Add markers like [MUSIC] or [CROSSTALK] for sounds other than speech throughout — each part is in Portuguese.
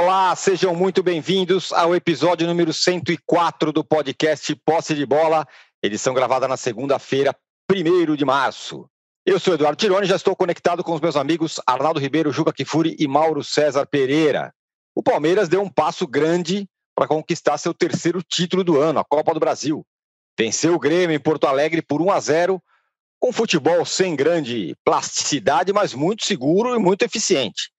Olá, sejam muito bem-vindos ao episódio número 104 do podcast Posse de Bola, edição gravada na segunda-feira, 1 de março. Eu sou Eduardo Tironi já estou conectado com os meus amigos Arnaldo Ribeiro, Juca Kifuri e Mauro César Pereira. O Palmeiras deu um passo grande para conquistar seu terceiro título do ano, a Copa do Brasil. Venceu o Grêmio em Porto Alegre por 1 a 0, com futebol sem grande plasticidade, mas muito seguro e muito eficiente.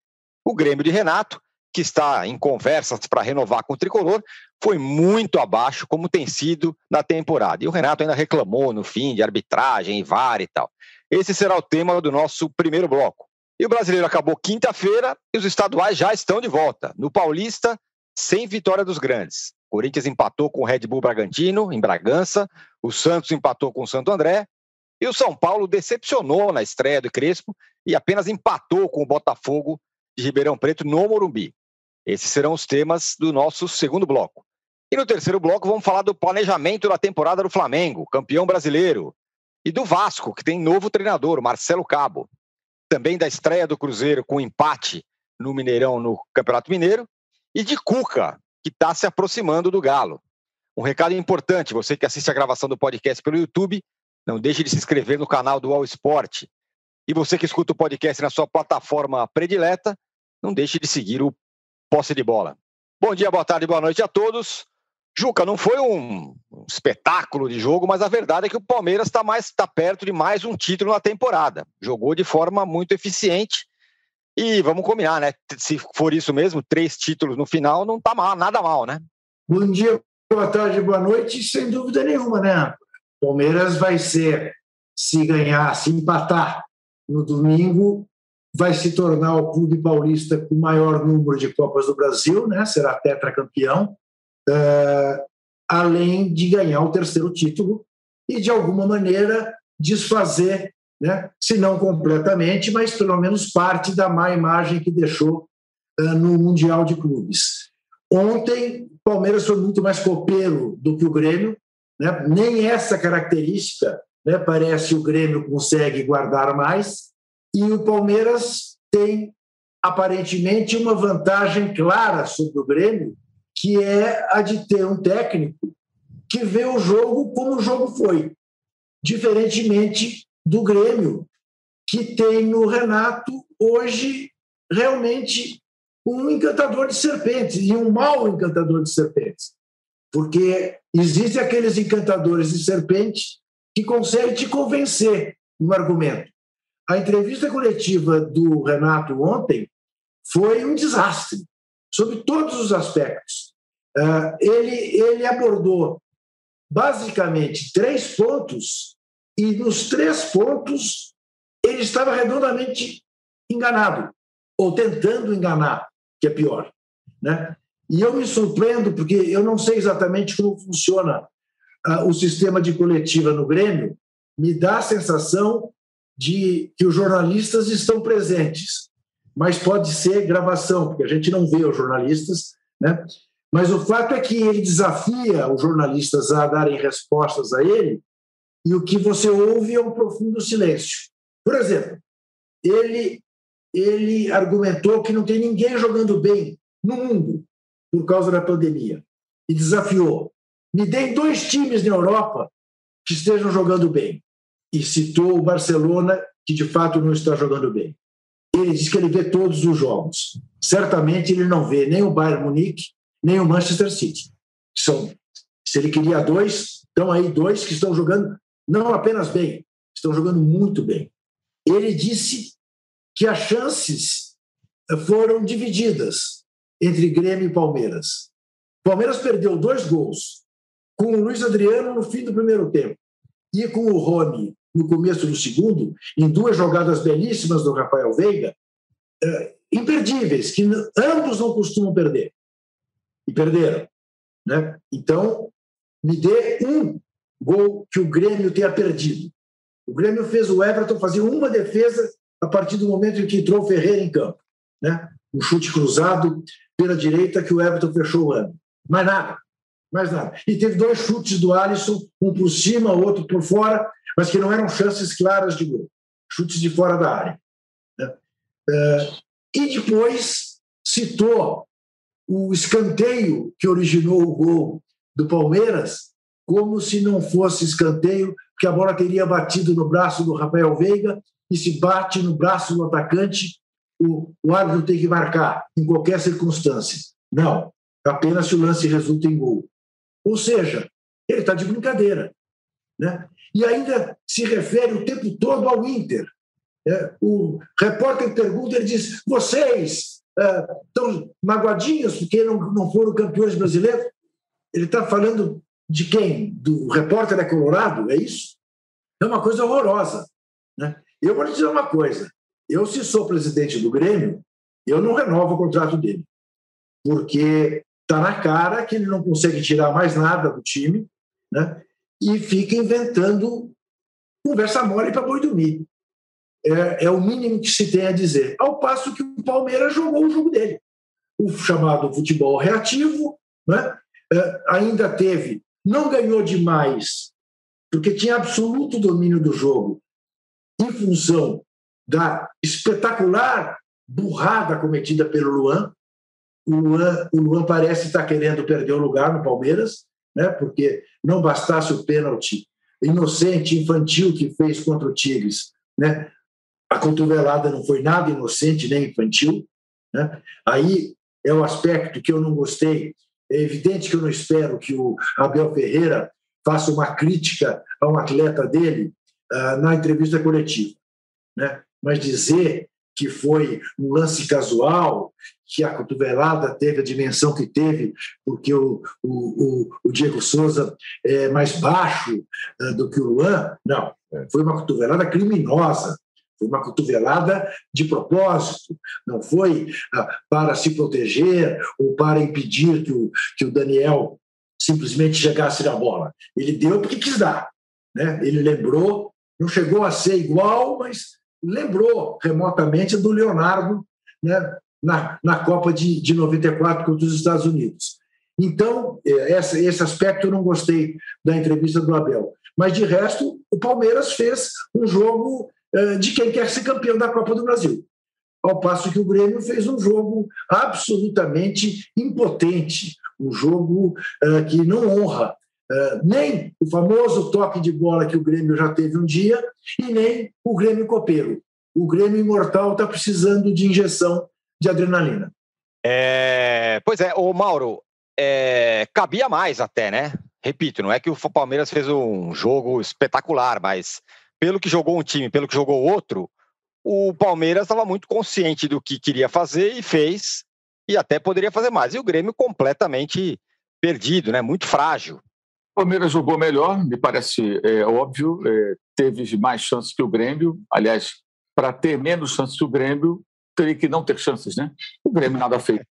O Grêmio de Renato que está em conversas para renovar com o tricolor, foi muito abaixo, como tem sido na temporada. E o Renato ainda reclamou no fim de arbitragem, VAR e tal. Esse será o tema do nosso primeiro bloco. E o brasileiro acabou quinta-feira e os estaduais já estão de volta. No Paulista, sem vitória dos grandes. Corinthians empatou com o Red Bull Bragantino, em Bragança. O Santos empatou com o Santo André. E o São Paulo decepcionou na estreia do Crespo e apenas empatou com o Botafogo de Ribeirão Preto no Morumbi. Esses serão os temas do nosso segundo bloco. E no terceiro bloco vamos falar do planejamento da temporada do Flamengo, campeão brasileiro, e do Vasco, que tem novo treinador, Marcelo Cabo. Também da estreia do Cruzeiro com empate no Mineirão no Campeonato Mineiro e de Cuca, que está se aproximando do Galo. Um recado importante, você que assiste a gravação do podcast pelo YouTube, não deixe de se inscrever no canal do All Sport. E você que escuta o podcast na sua plataforma predileta, não deixe de seguir o posse de bola. Bom dia, boa tarde, boa noite a todos. Juca, não foi um, espetáculo de jogo, mas a verdade é que o Palmeiras está mais tá perto de mais um título na temporada. Jogou de forma muito eficiente e vamos combinar, né? Se for isso mesmo, três títulos no final, não está mal, nada mal, né? Bom dia, boa tarde, boa noite, sem dúvida nenhuma, né? Palmeiras vai ser, se ganhar, se empatar no domingo, vai se tornar o clube paulista com o maior número de Copas do Brasil, né? será tetracampeão, uh, além de ganhar o terceiro título e, de alguma maneira, desfazer, né? se não completamente, mas pelo menos parte da má imagem que deixou uh, no Mundial de Clubes. Ontem, o Palmeiras foi muito mais copeiro do que o Grêmio, né? nem essa característica né, parece o Grêmio consegue guardar mais, e o Palmeiras tem aparentemente uma vantagem clara sobre o Grêmio, que é a de ter um técnico que vê o jogo como o jogo foi, diferentemente do Grêmio, que tem no Renato hoje realmente um encantador de serpentes e um mau encantador de serpentes. Porque existem aqueles encantadores de serpentes que conseguem te convencer no argumento. A entrevista coletiva do Renato ontem foi um desastre, sob todos os aspectos. Uh, ele, ele abordou basicamente três pontos, e nos três pontos ele estava redondamente enganado, ou tentando enganar, que é pior. Né? E eu me surpreendo, porque eu não sei exatamente como funciona uh, o sistema de coletiva no Grêmio, me dá a sensação de que os jornalistas estão presentes, mas pode ser gravação, porque a gente não vê os jornalistas, né? Mas o fato é que ele desafia os jornalistas a darem respostas a ele, e o que você ouve é um profundo silêncio. Por exemplo, ele ele argumentou que não tem ninguém jogando bem no mundo por causa da pandemia e desafiou: me deem dois times na Europa que estejam jogando bem e citou o Barcelona, que de fato não está jogando bem. Ele diz que ele vê todos os jogos. Certamente ele não vê nem o Bayern Munique, nem o Manchester City. São, se ele queria dois, estão aí dois que estão jogando não apenas bem, estão jogando muito bem. Ele disse que as chances foram divididas entre Grêmio e Palmeiras. Palmeiras perdeu dois gols com o Luiz Adriano no fim do primeiro tempo e com o Rony no começo do segundo, em duas jogadas belíssimas do Rafael Veiga, é, imperdíveis, que ambos não costumam perder. E perderam. Né? Então, me dê um gol que o Grêmio tenha perdido. O Grêmio fez o Everton fazer uma defesa a partir do momento em que entrou o Ferreira em campo. Né? Um chute cruzado pela direita que o Everton fechou o ano. Mais nada. Mais nada. E teve dois chutes do Alisson, um por cima, outro por fora, mas que não eram chances claras de gol, chutes de fora da área. Né? Uh, e depois citou o escanteio que originou o gol do Palmeiras como se não fosse escanteio, porque a bola teria batido no braço do Rafael Veiga e se bate no braço do atacante, o, o árbitro tem que marcar em qualquer circunstância. Não, apenas se o lance resulta em gol. Ou seja, ele está de brincadeira. Né? E ainda se refere o tempo todo ao Inter. É, o repórter pergunta, ele diz: vocês estão é, magoadinhos porque não, não foram campeões brasileiros? Ele está falando de quem? Do repórter é colorado? É isso? É uma coisa horrorosa. Né? Eu vou lhe dizer uma coisa: eu, se sou presidente do Grêmio, eu não renovo o contrato dele, porque está na cara que ele não consegue tirar mais nada do time né? e fica inventando conversa mole para boi dormir. É, é, o mínimo que se tem a dizer. Ao passo que o Palmeiras jogou o jogo dele, o chamado futebol reativo, né? é, ainda teve, não ganhou demais, porque tinha absoluto domínio do jogo, em função da espetacular burrada cometida pelo Luan. O Luan, o Luan parece estar querendo perder o lugar no Palmeiras, né? porque não bastasse o pênalti inocente, infantil que fez contra o Tigres, né? a cotovelada não foi nada inocente nem infantil. Né? Aí é o aspecto que eu não gostei. É evidente que eu não espero que o Abel Ferreira faça uma crítica a um atleta dele uh, na entrevista coletiva. Né? Mas dizer que foi um lance casual, que a cotovelada teve a dimensão que teve, porque o, o, o Diego Souza é mais baixo uh, do que o Luan. Não, é. foi uma cotovelada criminosa. Foi uma cotovelada de propósito, não foi uh, para se proteger ou para impedir que o, que o Daniel simplesmente chegasse na bola. Ele deu porque quis dar. Né? Ele lembrou, não chegou a ser igual, mas lembrou remotamente do Leonardo né? na, na Copa de, de 94 contra os Estados Unidos. Então, é, essa, esse aspecto eu não gostei da entrevista do Abel. Mas, de resto, o Palmeiras fez um jogo é, de quem quer ser campeão da Copa do Brasil. Ao passo que o Grêmio fez um jogo absolutamente impotente, um jogo uh, que não honra uh, nem o famoso toque de bola que o Grêmio já teve um dia e nem o Grêmio copeiro. O Grêmio imortal está precisando de injeção de adrenalina. É, pois é, o Mauro, é, cabia mais até, né? Repito, não é que o Palmeiras fez um jogo espetacular, mas pelo que jogou um time, pelo que jogou outro, o Palmeiras estava muito consciente do que queria fazer e fez, e até poderia fazer mais. E o Grêmio completamente perdido, né? muito frágil. Palmeiras jogou melhor, me parece é, óbvio, é, teve mais chances que o Grêmio. Aliás, para ter menos chances que o Grêmio, teria que não ter chances, né? O Grêmio nada fez. É.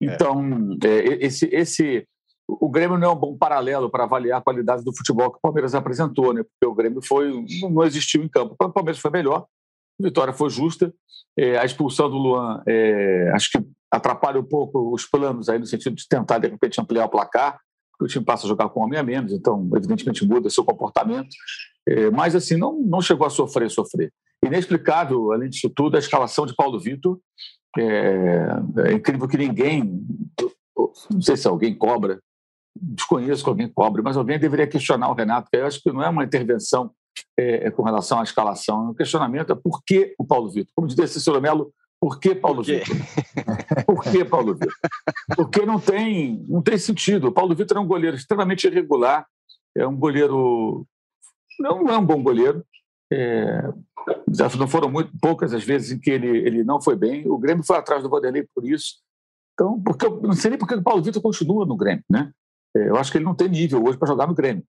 Então, é, esse, esse, o Grêmio não é um bom paralelo para avaliar a qualidade do futebol que o Palmeiras apresentou, né? Porque o Grêmio foi, não existiu em campo. O Palmeiras foi melhor, a vitória foi justa. É, a expulsão do Luan, é, acho que atrapalha um pouco os planos aí no sentido de tentar, de repente, ampliar o placar, o time passa a jogar com homem a menos, então, evidentemente, muda seu comportamento. É, mas, assim, não, não chegou a sofrer, sofrer. Inexplicável, além disso tudo, a escalação de Paulo Vitor. É, é incrível que ninguém, não sei se alguém cobra, desconheço que alguém cobre, mas alguém deveria questionar o Renato, que eu acho que não é uma intervenção é, com relação à escalação, é um questionamento é por que o Paulo Vitor? Como dizia Cícero Melo, por que Paulo por Vitor? Por que Paulo Vitor? Porque não tem, não tem sentido. O Paulo Vitor é um goleiro extremamente irregular, é um goleiro. Não é um bom goleiro. É, não foram muito poucas as vezes em que ele, ele não foi bem. O Grêmio foi atrás do Vanderlei por isso. Então, porque eu não sei nem porque o Paulo Vitor continua no Grêmio, né? É, eu acho que ele não tem nível hoje para jogar no Grêmio,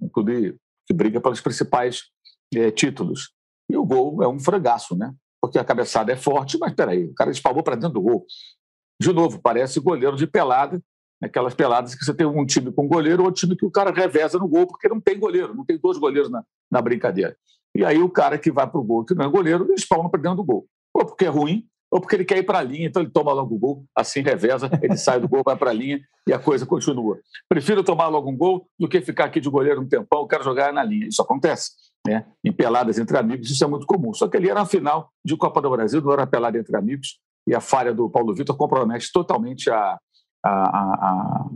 um clube que briga pelos principais é, títulos. E o gol é um frangaço, né? Porque a cabeçada é forte, mas peraí, o cara espalhou para dentro do gol. De novo, parece goleiro de pelada, aquelas peladas que você tem um time com goleiro, outro time que o cara reveza no gol, porque não tem goleiro, não tem dois goleiros na, na brincadeira. E aí o cara que vai para o gol, que não é goleiro, ele espalma para dentro do gol. Ou porque é ruim, ou porque ele quer ir para a linha, então ele toma logo o gol, assim reveza, ele sai do gol, vai para a linha e a coisa continua. Prefiro tomar logo um gol do que ficar aqui de goleiro um tempão, quero jogar na linha. Isso acontece né, em peladas entre amigos, isso é muito comum. Só que ali era a final de Copa do Brasil, não era pelada entre amigos, e a falha do Paulo Vitor compromete totalmente a, a, a,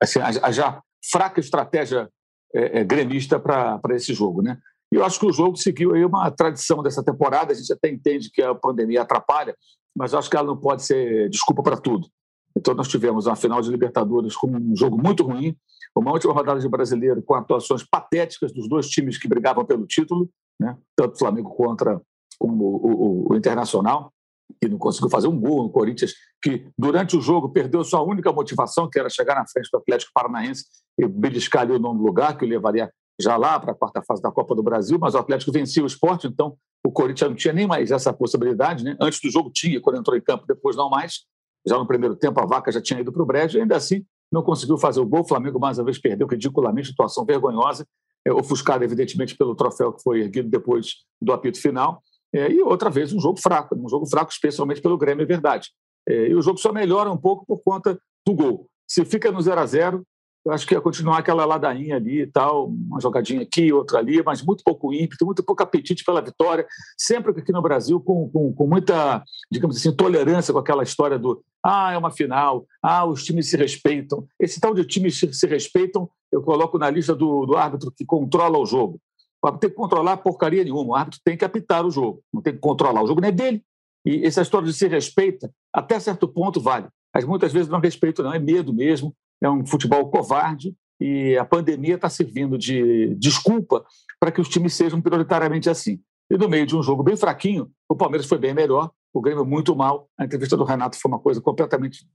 assim, a, a já fraca estratégia é, é, gremista para esse jogo. Né? E eu acho que o jogo seguiu aí uma tradição dessa temporada. A gente até entende que a pandemia atrapalha, mas eu acho que ela não pode ser desculpa para tudo. Então, nós tivemos uma final de Libertadores com um jogo muito ruim, uma última rodada de brasileiro com atuações patéticas dos dois times que brigavam pelo título, né? tanto o Flamengo contra como o, o, o Internacional, que não conseguiu fazer um gol no Corinthians, que durante o jogo perdeu sua única motivação, que era chegar na frente do Atlético Paranaense e beliscar ali o nono lugar, que o levaria já lá para a quarta fase da Copa do Brasil, mas o Atlético vencia o esporte, então o Corinthians não tinha nem mais essa possibilidade. Né? Antes do jogo tinha, quando entrou em campo, depois não mais. Já no primeiro tempo a vaca já tinha ido para o brejo, ainda assim não conseguiu fazer o gol. O Flamengo mais uma vez perdeu ridiculamente, situação vergonhosa, é, ofuscada evidentemente pelo troféu que foi erguido depois do apito final. É, e outra vez um jogo fraco, um jogo fraco especialmente pelo Grêmio, é verdade. É, e o jogo só melhora um pouco por conta do gol. Se fica no 0 a 0 eu acho que ia continuar aquela ladainha ali e tal, uma jogadinha aqui, outra ali, mas muito pouco ímpeto, muito pouco apetite pela vitória, sempre aqui no Brasil com, com, com muita, digamos assim, tolerância com aquela história do ah, é uma final, ah, os times se respeitam. Esse tal de times se, respeitam, eu coloco na lista do, do árbitro que controla o jogo. Para ter que controlar porcaria nenhuma, o árbitro tem que apitar o jogo, não tem que controlar, o jogo não é dele. E essa história de se respeita, até certo ponto vale, mas muitas vezes não é respeito, não, é medo mesmo, é um futebol covarde e a pandemia está servindo de desculpa para que os times sejam prioritariamente assim. E no meio de um jogo bem fraquinho, o Palmeiras foi bem melhor, o Grêmio muito mal. A entrevista do Renato foi uma coisa completamente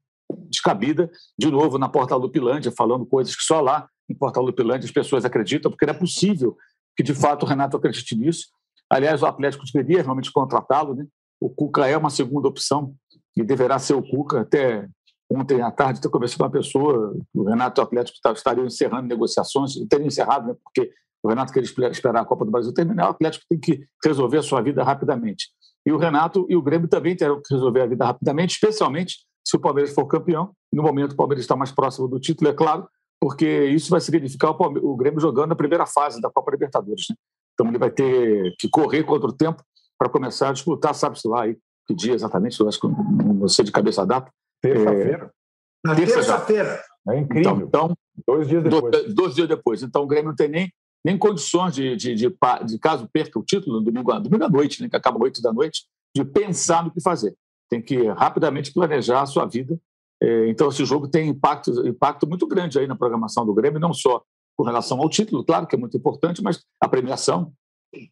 descabida. De novo, na Porta Lupilândia, falando coisas que só lá em Porta Lupilândia as pessoas acreditam, porque não é possível que de fato o Renato acredite nisso. Aliás, o Atlético deveria realmente contratá-lo. Né? O Cuca é uma segunda opção e deverá ser o Cuca até Ontem à tarde, eu conversei com uma pessoa, o Renato Atlético estaria encerrando negociações, teria encerrado, né, porque o Renato queria esperar a Copa do Brasil terminar, o Atlético tem que resolver a sua vida rapidamente. E o Renato e o Grêmio também terão que resolver a vida rapidamente, especialmente se o Palmeiras for campeão. No momento, o Palmeiras está mais próximo do título, é claro, porque isso vai significar o, o Grêmio jogando a primeira fase da Copa Libertadores. Né? Então, ele vai ter que correr contra o tempo para começar a disputar, sabe-se lá aí, que dia exatamente, eu acho que não sei de cabeça a data, Terça-feira. Na terça-feira. É incrível. Então, então, dois dias depois. Dois, dias depois. Então, o Grêmio não tem nem, nem condições de, de, de, de, caso perca o título, no domingo, domingo à noite, né, que acaba 8 da noite, de pensar no que fazer. Tem que rapidamente planejar a sua vida. É, então, esse jogo tem impacto, impacto muito grande aí na programação do Grêmio, não só com relação ao título, claro que é muito importante, mas a premiação,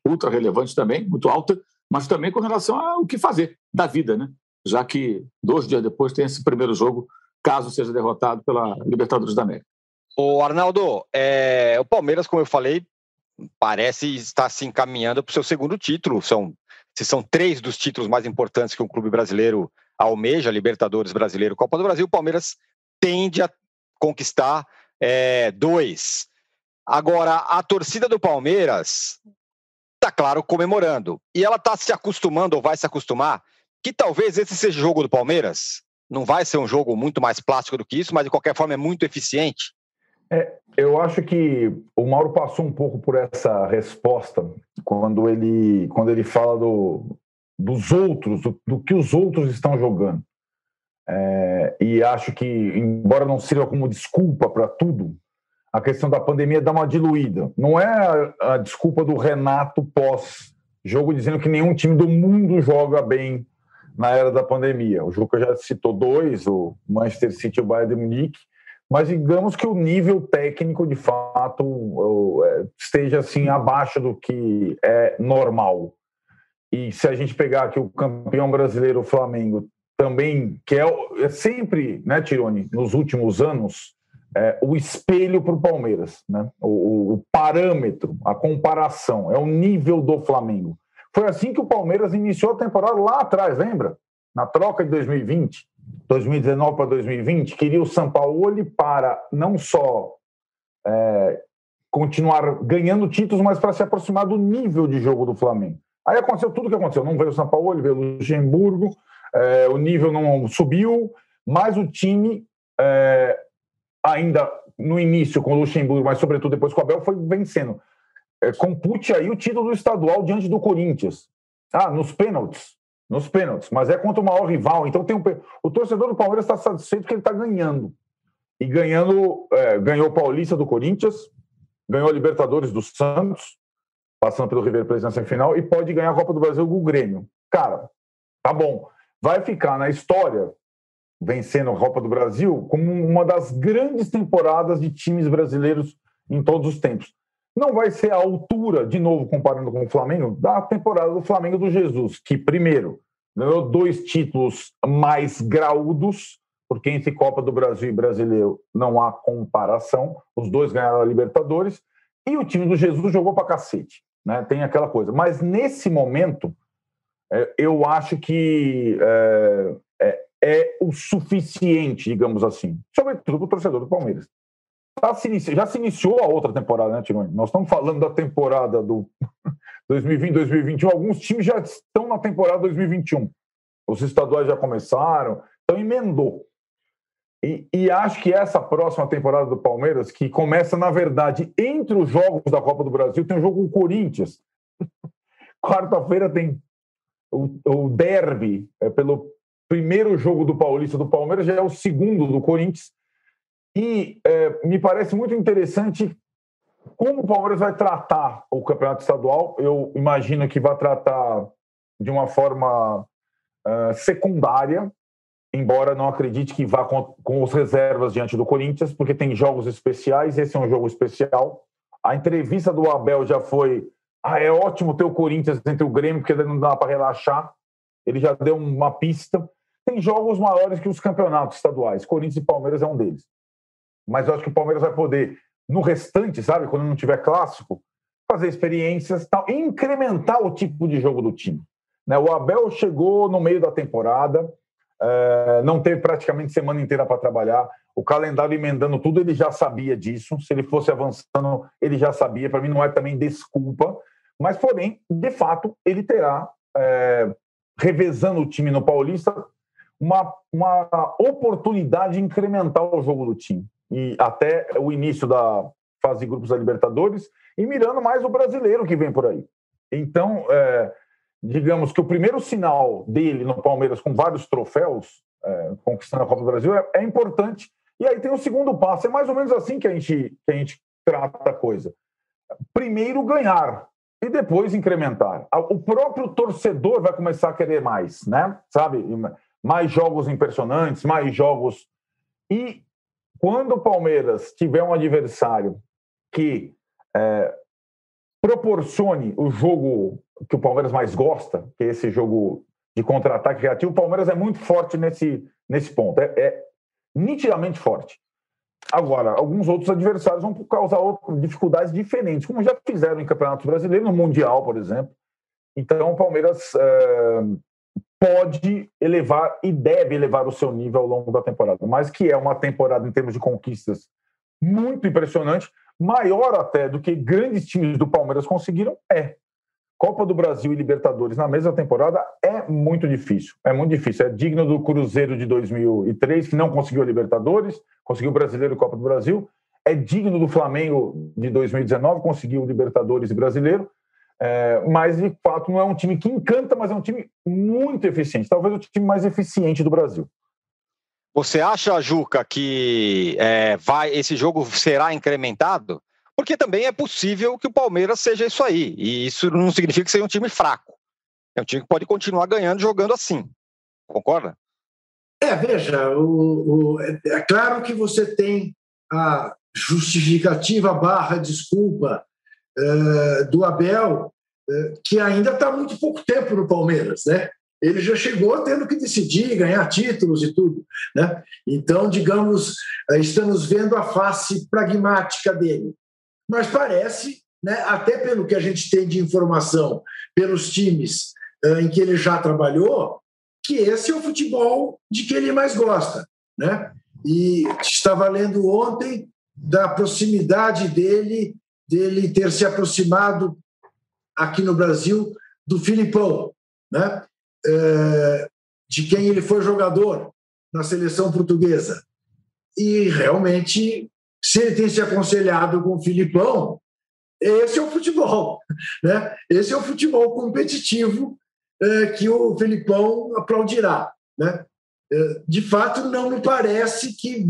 ultra relevante também, muito alta, mas também com relação ao que fazer da vida, né? Já que dois dias depois tem esse primeiro jogo, caso seja derrotado pela Libertadores da América. O Arnaldo, é, o Palmeiras, como eu falei, parece estar se encaminhando para o seu segundo título. São, se são três dos títulos mais importantes que um clube brasileiro almeja, Libertadores Brasileiro, Copa do Brasil, o Palmeiras tende a conquistar é, dois. Agora, a torcida do Palmeiras está, claro, comemorando. E ela está se acostumando, ou vai se acostumar, que talvez esse seja o jogo do Palmeiras. Não vai ser um jogo muito mais plástico do que isso, mas de qualquer forma é muito eficiente. É, eu acho que o Mauro passou um pouco por essa resposta quando ele, quando ele fala do, dos outros, do, do que os outros estão jogando. É, e acho que, embora não sirva como desculpa para tudo, a questão da pandemia dá uma diluída. Não é a, a desculpa do Renato pós-jogo dizendo que nenhum time do mundo joga bem na era da pandemia. O Juca já citou dois, o Manchester City e o Bayern de Munique, mas digamos que o nível técnico, de fato, é, esteja assim abaixo do que é normal. E se a gente pegar aqui o campeão brasileiro, o Flamengo, também, que é, é sempre, né, Tirone, nos últimos anos, é, o espelho para o Palmeiras, né? O, o, parâmetro, a comparação, é o nível do Flamengo. Foi assim que o Palmeiras iniciou a temporada lá atrás, lembra? Na troca de 2020, 2019 para 2020, queria o Sampaoli para não só é, continuar ganhando títulos, mas para se aproximar do nível de jogo do Flamengo. Aí aconteceu tudo o que aconteceu. Não veio o Sampaoli, veio o Luxemburgo, é, o nível não subiu, mas o time é, ainda no início com o Luxemburgo, mas sobretudo depois com o Abel, foi vencendo é, compute aí o título estadual diante do Corinthians. Ah, nos pênaltis. nos pênaltis, mas é contra o maior rival. Então tem um... o torcedor do Palmeiras está satisfeito que ele está ganhando. E ganhando, é, ganhou o Paulista do Corinthians, ganhou a Libertadores do Santos, passando pelo River Plate na semifinal, e pode ganhar a Copa do Brasil com o Grêmio. Cara, tá bom. Vai ficar na história, vencendo a Copa do Brasil, como uma das grandes temporadas de times brasileiros em todos os tempos. Não vai ser a altura, de novo, comparando com o Flamengo, da temporada do Flamengo do Jesus, que, primeiro, ganhou dois títulos mais graúdos, porque entre Copa do Brasil e Brasileiro não há comparação. Os dois ganharam a Libertadores e o time do Jesus jogou para cacete. Né? Tem aquela coisa. Mas nesse momento, é, eu acho que é, é, é, o suficiente, digamos assim, sobretudo para o torcedor do Palmeiras. Tá se. Já se iniciou a outra temporada, né, Tironi? Nós estamos falando da temporada do [LAUGHS] 2020, 2021. Alguns times já estão na temporada 2021. Os estaduais já começaram, então emendou. E, e, acho que essa próxima temporada do Palmeiras, que começa, na verdade, entre os jogos da Copa do Brasil, tem um jogo com o Corinthians. [LAUGHS] Quarta-feira tem o, o derby, é, pelo primeiro jogo do Paulista do Palmeiras, já é o segundo do Corinthians. E é, me parece muito interessante como o Palmeiras vai tratar o campeonato estadual. Eu imagino que vai tratar de uma forma uh, secundária, embora não acredite que vá com, com os reservas diante do Corinthians, porque tem jogos especiais, esse é um jogo especial. A entrevista do Abel já foi: ah, é ótimo ter o Corinthians entre o Grêmio, porque não dá para relaxar. Ele já deu uma pista. Tem jogos maiores que os campeonatos estaduais. Corinthians e Palmeiras é um deles. Mas eu acho que o Palmeiras vai poder, no restante, sabe, quando não tiver clássico, fazer experiências tal, incrementar o tipo de jogo do time. Né? O Abel chegou no meio da temporada, é, não teve praticamente semana inteira para trabalhar. O calendário emendando tudo, ele já sabia disso. Se ele fosse avançando, ele já sabia. Para mim, não é também desculpa. Mas, porém, de fato, ele terá, é, revezando o time no Paulista, uma, uma oportunidade de incrementar o jogo do time. E até o início da fase de grupos da Libertadores, e mirando mais o brasileiro que vem por aí. Então, é, digamos que o primeiro sinal dele no Palmeiras com vários troféus, é, conquistando a Copa do Brasil, é, é, importante. E aí tem o segundo passo. É mais ou menos assim que a gente, que a gente trata a coisa. Primeiro ganhar e depois incrementar. O próprio torcedor vai começar a querer mais, né? Sabe? Mais jogos impressionantes, mais jogos. E quando o Palmeiras tiver um adversário que é, proporcione o jogo que o Palmeiras mais gosta, que é esse jogo de contra-ataque criativo, o Palmeiras é muito forte nesse, nesse ponto. É, é nitidamente forte. Agora, alguns outros adversários vão causar dificuldades diferentes, como já fizeram em Campeonato Brasileiro, no Mundial, por exemplo. Então, o Palmeiras é, pode elevar e deve elevar o seu nível ao longo da temporada, mas que é uma temporada em termos de conquistas muito impressionante, maior até do que grandes times do Palmeiras conseguiram, é. Copa do Brasil e Libertadores na mesma temporada é muito difícil. É muito difícil. É digno do Cruzeiro de 2003, que não conseguiu a Libertadores, conseguiu o Brasileiro e Copa do Brasil. É digno do Flamengo de 2019, conseguiu o Libertadores e Brasileiro. É, mas, de fato, não é um time que encanta, mas é um time muito eficiente. Talvez o time mais eficiente do Brasil. Você acha, Juca, que é, vai, esse jogo será incrementado? porque também é possível que o Palmeiras seja isso aí. E isso não significa que seja um time fraco. É um time que pode continuar ganhando jogando assim. Concorda? É, veja, o, o, é claro que você tem a justificativa barra desculpa do Abel, uh, que ainda está muito pouco tempo no Palmeiras, né? Ele já chegou tendo que decidir, ganhar títulos e tudo, né? Então, digamos, estamos vendo a face pragmática dele mas parece, né, até pelo que a gente tem de informação pelos times em que ele já trabalhou, que esse é o futebol de que ele mais gosta. Né? E estava lendo ontem da proximidade dele, dele ter se aproximado aqui no Brasil do Filipão, né? Uh, de quem ele foi jogador na seleção portuguesa. E realmente se ele tem se aconselhado com o Filipão, esse é o futebol. [LAUGHS] Né? Esse é o futebol competitivo é, que o Felipão aplaudirá. Né? É, de fato, não me parece que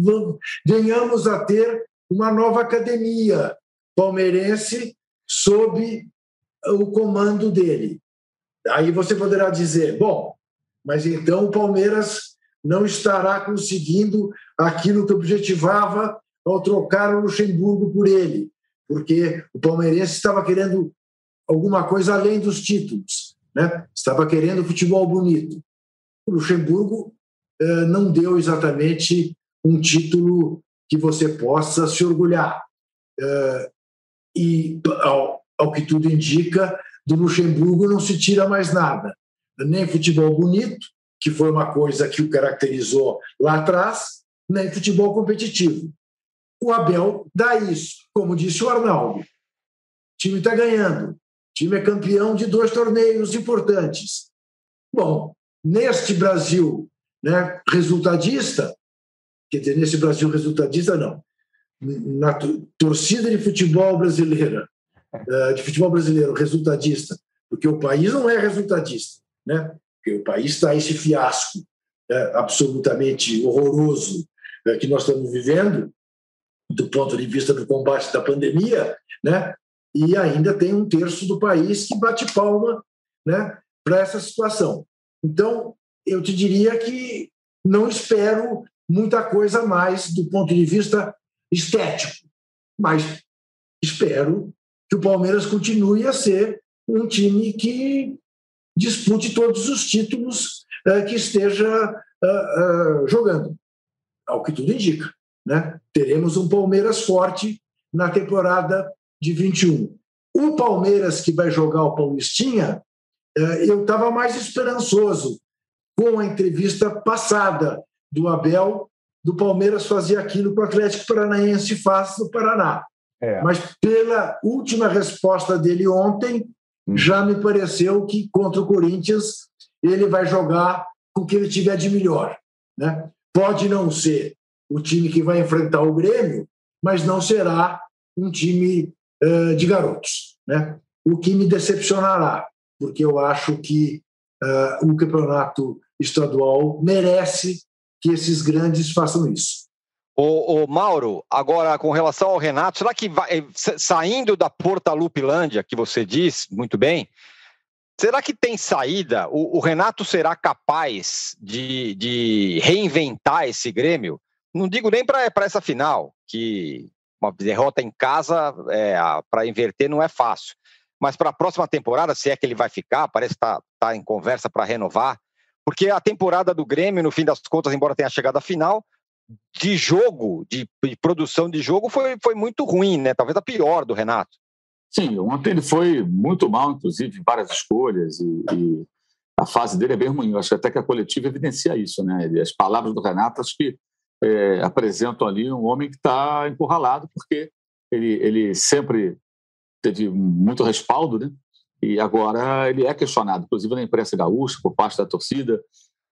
venhamos a ter uma nova academia palmeirense sob o comando dele. Aí você poderá dizer, bom, mas então o Palmeiras não estará conseguindo aquilo que objetivava ao trocar o Luxemburgo por ele, porque o palmeirense estava querendo alguma coisa além dos títulos, né? estava querendo futebol bonito. O Luxemburgo eh, não deu exatamente um título que você possa se orgulhar. Eh, e, ao, ao que tudo indica, do Luxemburgo não se tira mais nada. Nem futebol bonito, que foi uma coisa que o caracterizou lá atrás, nem futebol competitivo. O Abel dá isso, como disse o Arnaldo. O time está ganhando, o time é campeão de dois torneios importantes. Bom, neste Brasil né, resultadista, quer dizer, nesse Brasil resultadista, não, na torcida de futebol brasileira, eh, de futebol brasileiro resultadista, porque o país não é resultadista, né? porque o país está esse fiasco né, absolutamente horroroso né, que nós estamos vivendo, do ponto de vista do combate da pandemia, né? e ainda tem um terço do país que bate palma né, para essa situação. Então, eu te diria que não espero muita coisa mais do ponto de vista estético, mas espero que o Palmeiras continue a ser um time que dispute todos os títulos uh, que esteja uh, uh, jogando, ao que tudo indica. Né? Teremos um Palmeiras forte na temporada de 21. O Palmeiras que vai jogar o Paulistinha, eu estava mais esperançoso com a entrevista passada do Abel, do Palmeiras fazer aquilo que o Atlético Paranaense faz no Paraná. É. Mas pela última resposta dele ontem, hum. já me pareceu que contra o Corinthians ele vai jogar com o que ele tiver de melhor. Né? Pode não ser o time que vai enfrentar o Grêmio, mas não será um time uh, de garotos. Né? O que me decepcionará, porque eu acho que uh, o campeonato estadual merece que esses grandes façam isso. O, Mauro, agora com relação ao Renato, será que vai, saindo da Portalupilândia, que você diz muito bem, será que tem saída? O, o Renato será capaz de, de, reinventar esse Grêmio? Não digo nem para essa final, que uma derrota em casa é, para inverter não é fácil. Mas para a próxima temporada, se é que ele vai ficar, parece que está tá em conversa para renovar, porque a temporada do Grêmio, no fim das contas, embora tenha chegado à final, de jogo, de, de, produção de jogo, foi, foi muito ruim, né? Talvez a pior do Renato. Sim, ontem ele foi muito mal, inclusive, em várias escolhas, e, e, a fase dele é bem ruim. Eu acho até que a coletiva evidencia isso, né? As palavras do Renato acho que é, apresentam ali um homem que está encurralado, porque ele, ele sempre teve muito respaldo, né? E agora ele é questionado, inclusive na imprensa gaúcha, por parte da torcida,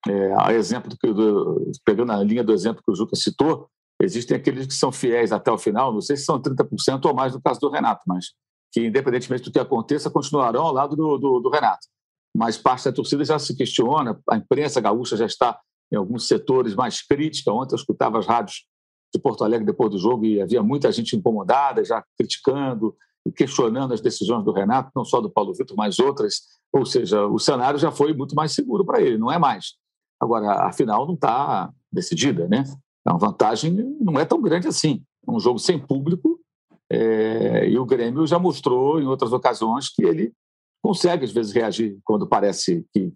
é, a exemplo do que, do, pegando a linha do exemplo que o Juca citou, existem aqueles que são fiéis até o final, não sei se são 30% ou mais no caso do Renato, mas que, independentemente do que aconteça, continuarão ao lado do, do, do Renato. Mas parte da torcida já se questiona, a imprensa gaúcha já está em alguns setores mais crítica. Ontem eu escutava as rádios de Porto Alegre depois do jogo e havia muita gente incomodada, já criticando questionando as decisões do Renato, não só do Paulo Vitor, mas outras. Ou seja, o cenário já foi muito mais seguro para ele, não é mais. Agora, a final não está decidida, né? A vantagem não é tão grande assim. É um jogo sem público é, e o Grêmio já mostrou em outras ocasiões que ele consegue, às vezes, reagir quando parece que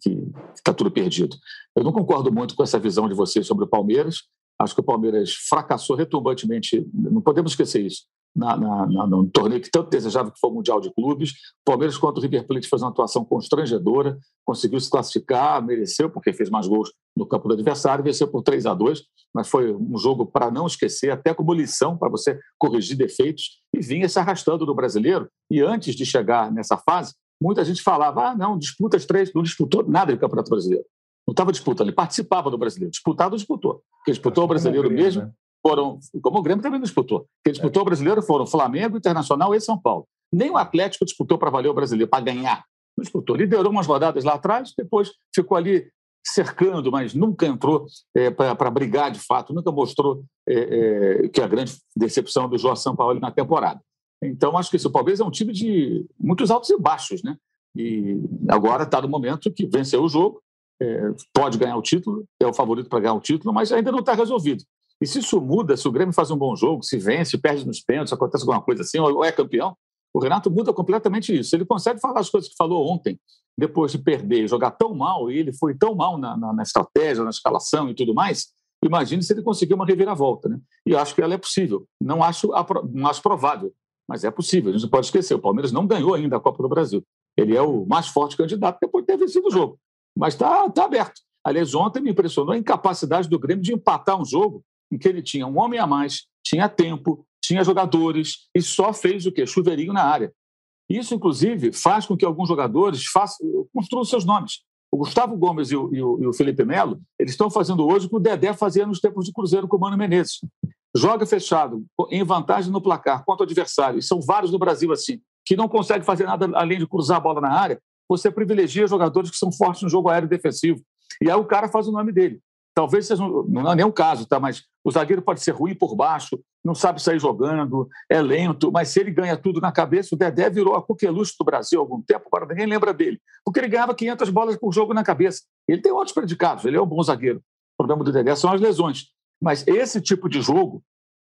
está tudo perdido. Eu não concordo muito com essa visão de vocês sobre o Palmeiras. Acho que o Palmeiras fracassou retumbantemente, não podemos esquecer isso, na, na, na, no torneio que tanto desejava que foi o Mundial de Clubes. O Palmeiras contra o River Plate fez uma atuação constrangedora, conseguiu se classificar, mereceu, porque fez mais gols no campo do adversário, venceu por 3 a 2 mas foi um jogo para não esquecer, até como lição para você corrigir defeitos, e vinha se arrastando no brasileiro. E antes de chegar nessa fase, muita gente falava: ah, não, disputa as três, não disputou nada do Campeonato Brasileiro. Não estava disputando, ele participava do brasileiro. Disputado, disputou. Porque disputou o brasileiro mesmo. Né? Foram, como o Grêmio também não disputou. Quem disputou o brasileiro foram Flamengo, Internacional e São Paulo. Nem o Atlético disputou para valer o brasileiro, para ganhar. Não disputou. Liderou umas rodadas lá atrás, depois ficou ali cercando, mas nunca entrou é, para brigar de fato, nunca mostrou é, é, que é a grande decepção do Jorge Sampaoli na temporada. Então, acho que esse Palmeiras é um time de muitos altos e baixos, né? E agora está no momento que venceu o jogo, é, pode ganhar o título, é o favorito para ganhar o título, mas ainda não está resolvido. E se isso muda, se o Grêmio faz um bom jogo, se vence, perde nos pênaltis, acontece alguma coisa assim, ou é campeão, o Renato muda completamente isso. Ele consegue falar as coisas que falou ontem, depois de perder, jogar tão mal, e ele foi tão mal na, na, na estratégia, na escalação e tudo mais. Imagine se ele conseguir uma reviravolta. Né? E eu acho que ela é possível. Não acho, não acho provável, mas é possível. A gente não pode esquecer: o Palmeiras não ganhou ainda a Copa do Brasil. Ele é o mais forte candidato depois de ter vencido o jogo. Mas está tá aberto. Aliás, ontem me impressionou a incapacidade do Grêmio de empatar um jogo em que ele tinha um homem a mais, tinha tempo, tinha jogadores e só fez o quê? Chuveirinho na área. Isso, inclusive, faz com que alguns jogadores façam, construam seus nomes. O Gustavo Gomes e o, e o, e o Felipe Melo, eles estão fazendo hoje o que o Dedé fazia nos tempos de Cruzeiro com o Mano Menezes. Joga fechado, em vantagem no placar, contra o adversário. E são vários no Brasil assim, que não conseguem fazer nada além de cruzar a bola na área. Você privilegia jogadores que são fortes no jogo aéreo defensivo. E aí o cara faz o nome dele. Talvez seja, não é nenhum caso, tá? mas o zagueiro pode ser ruim por baixo, não sabe sair jogando, é lento, mas se ele ganha tudo na cabeça, o Dedé virou a coqueluche do Brasil há algum tempo, agora ninguém lembra dele, porque ele ganhava 500 bolas por jogo na cabeça. Ele tem outros predicados, ele é um bom zagueiro. O problema do Dedé são as lesões. Mas esse tipo de jogo,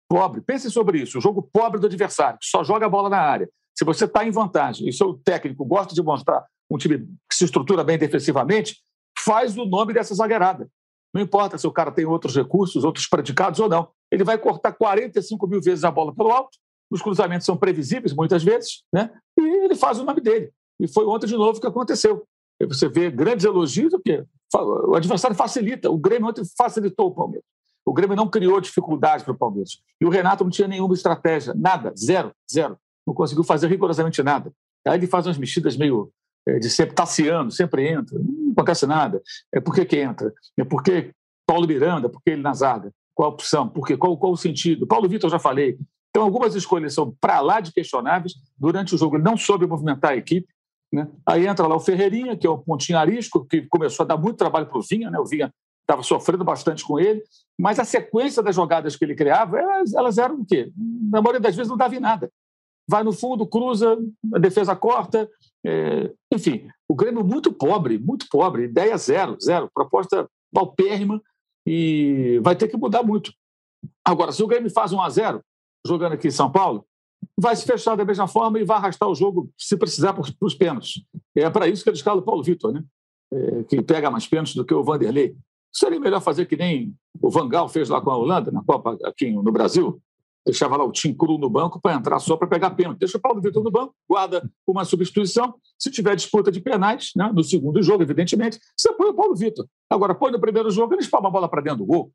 pobre, pense sobre isso, o jogo pobre do adversário, que só joga a bola na área. Se você está em vantagem e seu técnico gosta de mostrar um time que se estrutura bem defensivamente, faz o nome dessa zagueirada. Não importa se o cara tem outros recursos, outros predicados ou não. Ele vai cortar 45 mil vezes a bola pelo alto, os cruzamentos são previsíveis muitas vezes, né? e ele faz o nome dele. E foi ontem de novo que aconteceu. Você vê grandes elogios, porque o adversário facilita. O Grêmio ontem facilitou o Palmeiras. O Grêmio não criou dificuldade para o Palmeiras. E o Renato não tinha nenhuma estratégia, nada, zero, zero. Não conseguiu fazer rigorosamente nada. Aí ele faz umas mexidas meio é, de sempre taciando, sempre entra, acontece nada. É por que, que entra? É porque Paulo Miranda, por que ele na zaga? Qual a opção? Por quê? Qual, qual o sentido? Paulo Vitor, eu já falei. Então, algumas escolhas são para lá de questionáveis. Durante o jogo, ele não soube movimentar a equipe. Né? Aí entra lá o Ferreirinha, que é o pontinho arisco, que começou a dar muito trabalho para o Vinha. Né? O Vinha estava sofrendo bastante com ele. Mas a sequência das jogadas que ele criava, elas, elas eram o quê? Na maioria das vezes não dava em nada vai no fundo, cruza, a defesa corta. É, enfim, o Grêmio muito pobre, muito pobre, ideia zero, zero, proposta paupérrima e vai ter que mudar muito. Agora, se o Grêmio faz um a 0 jogando aqui em São Paulo, vai se fechar da mesma forma e vai arrastar o jogo, se precisar, para os pênaltis. É para isso que ele escala o Paulo Vitor, né? É, que pega mais pênaltis do que o Vanderlei. Seria melhor fazer que nem o Vangal fez lá com a Holanda, na Copa aqui no Brasil, deixava lá o Tim Cru no banco para entrar só para pegar pênalti. Deixa o Paulo Vitor no banco, guarda uma substituição. Se tiver disputa de penais, né, no segundo jogo, evidentemente, você põe o Paulo Vitor. Agora, põe no primeiro jogo, ele espalma a bola para dentro do gol.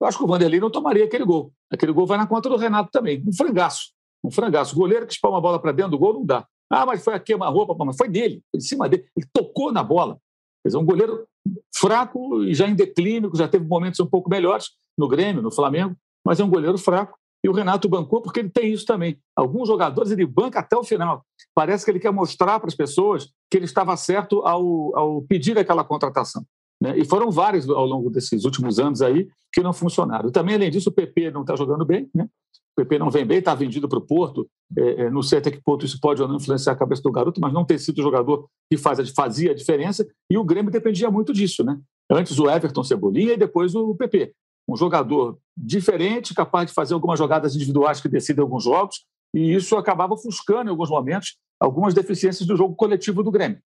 Eu acho que o Vanderlei não tomaria aquele gol. Aquele gol vai na conta do Renato também. Um frangaço. Um frangaço. Goleiro que espalma a bola para dentro do gol não dá. Ah, mas foi a queima-roupa, mas foi dele, foi cima dele. Ele tocou na bola. Quer dizer, um goleiro fraco e já em declínio, já teve momentos um pouco melhores no Grêmio, no Flamengo, mas é um goleiro fraco e o Renato bancou porque ele tem isso também. Alguns jogadores ele banca até o final. Parece que ele quer mostrar para as pessoas que ele estava certo ao, ao pedir aquela contratação. Né? E foram vários ao longo desses últimos anos aí que não funcionaram. Também, além disso, o PP não está jogando bem. Né? O PP não vem bem, está vendido para o Porto. É, é, não sei até que ponto isso pode ou não influenciar a cabeça do garoto, mas não tem sido o jogador que faz fazia a diferença. E o Grêmio dependia muito disso. Né? Antes o Everton Cebolinha e depois o PP um jogador diferente, capaz de fazer algumas jogadas individuais que decidem alguns jogos, e isso acabava ofuscando, em alguns momentos, algumas deficiências do jogo coletivo do Grêmio.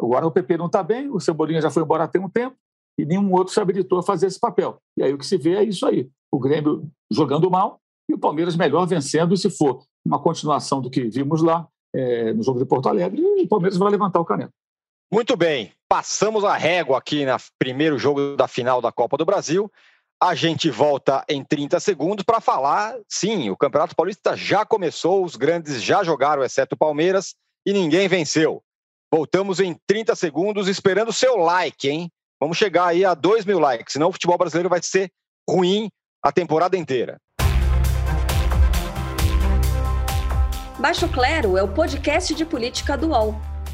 Agora o PP não está bem, o Cebolinha já foi embora há um tempo, e nenhum outro se habilitou a fazer esse papel. E aí o que se vê é isso aí: o Grêmio jogando mal e o Palmeiras melhor vencendo, e se for uma continuação do que vimos lá é, no jogo de Porto Alegre, o Palmeiras vai levantar o caneco. Muito bem, passamos a régua aqui no primeiro jogo da final da Copa do Brasil. A gente volta em 30 segundos para falar. Sim, o Campeonato Paulista já começou, os grandes já jogaram, exceto o Palmeiras, e ninguém venceu. Voltamos em 30 segundos, esperando o seu like, hein? Vamos chegar aí a 2 mil likes, senão o futebol brasileiro vai ser ruim a temporada inteira. Baixo Clero é o podcast de política do UOL.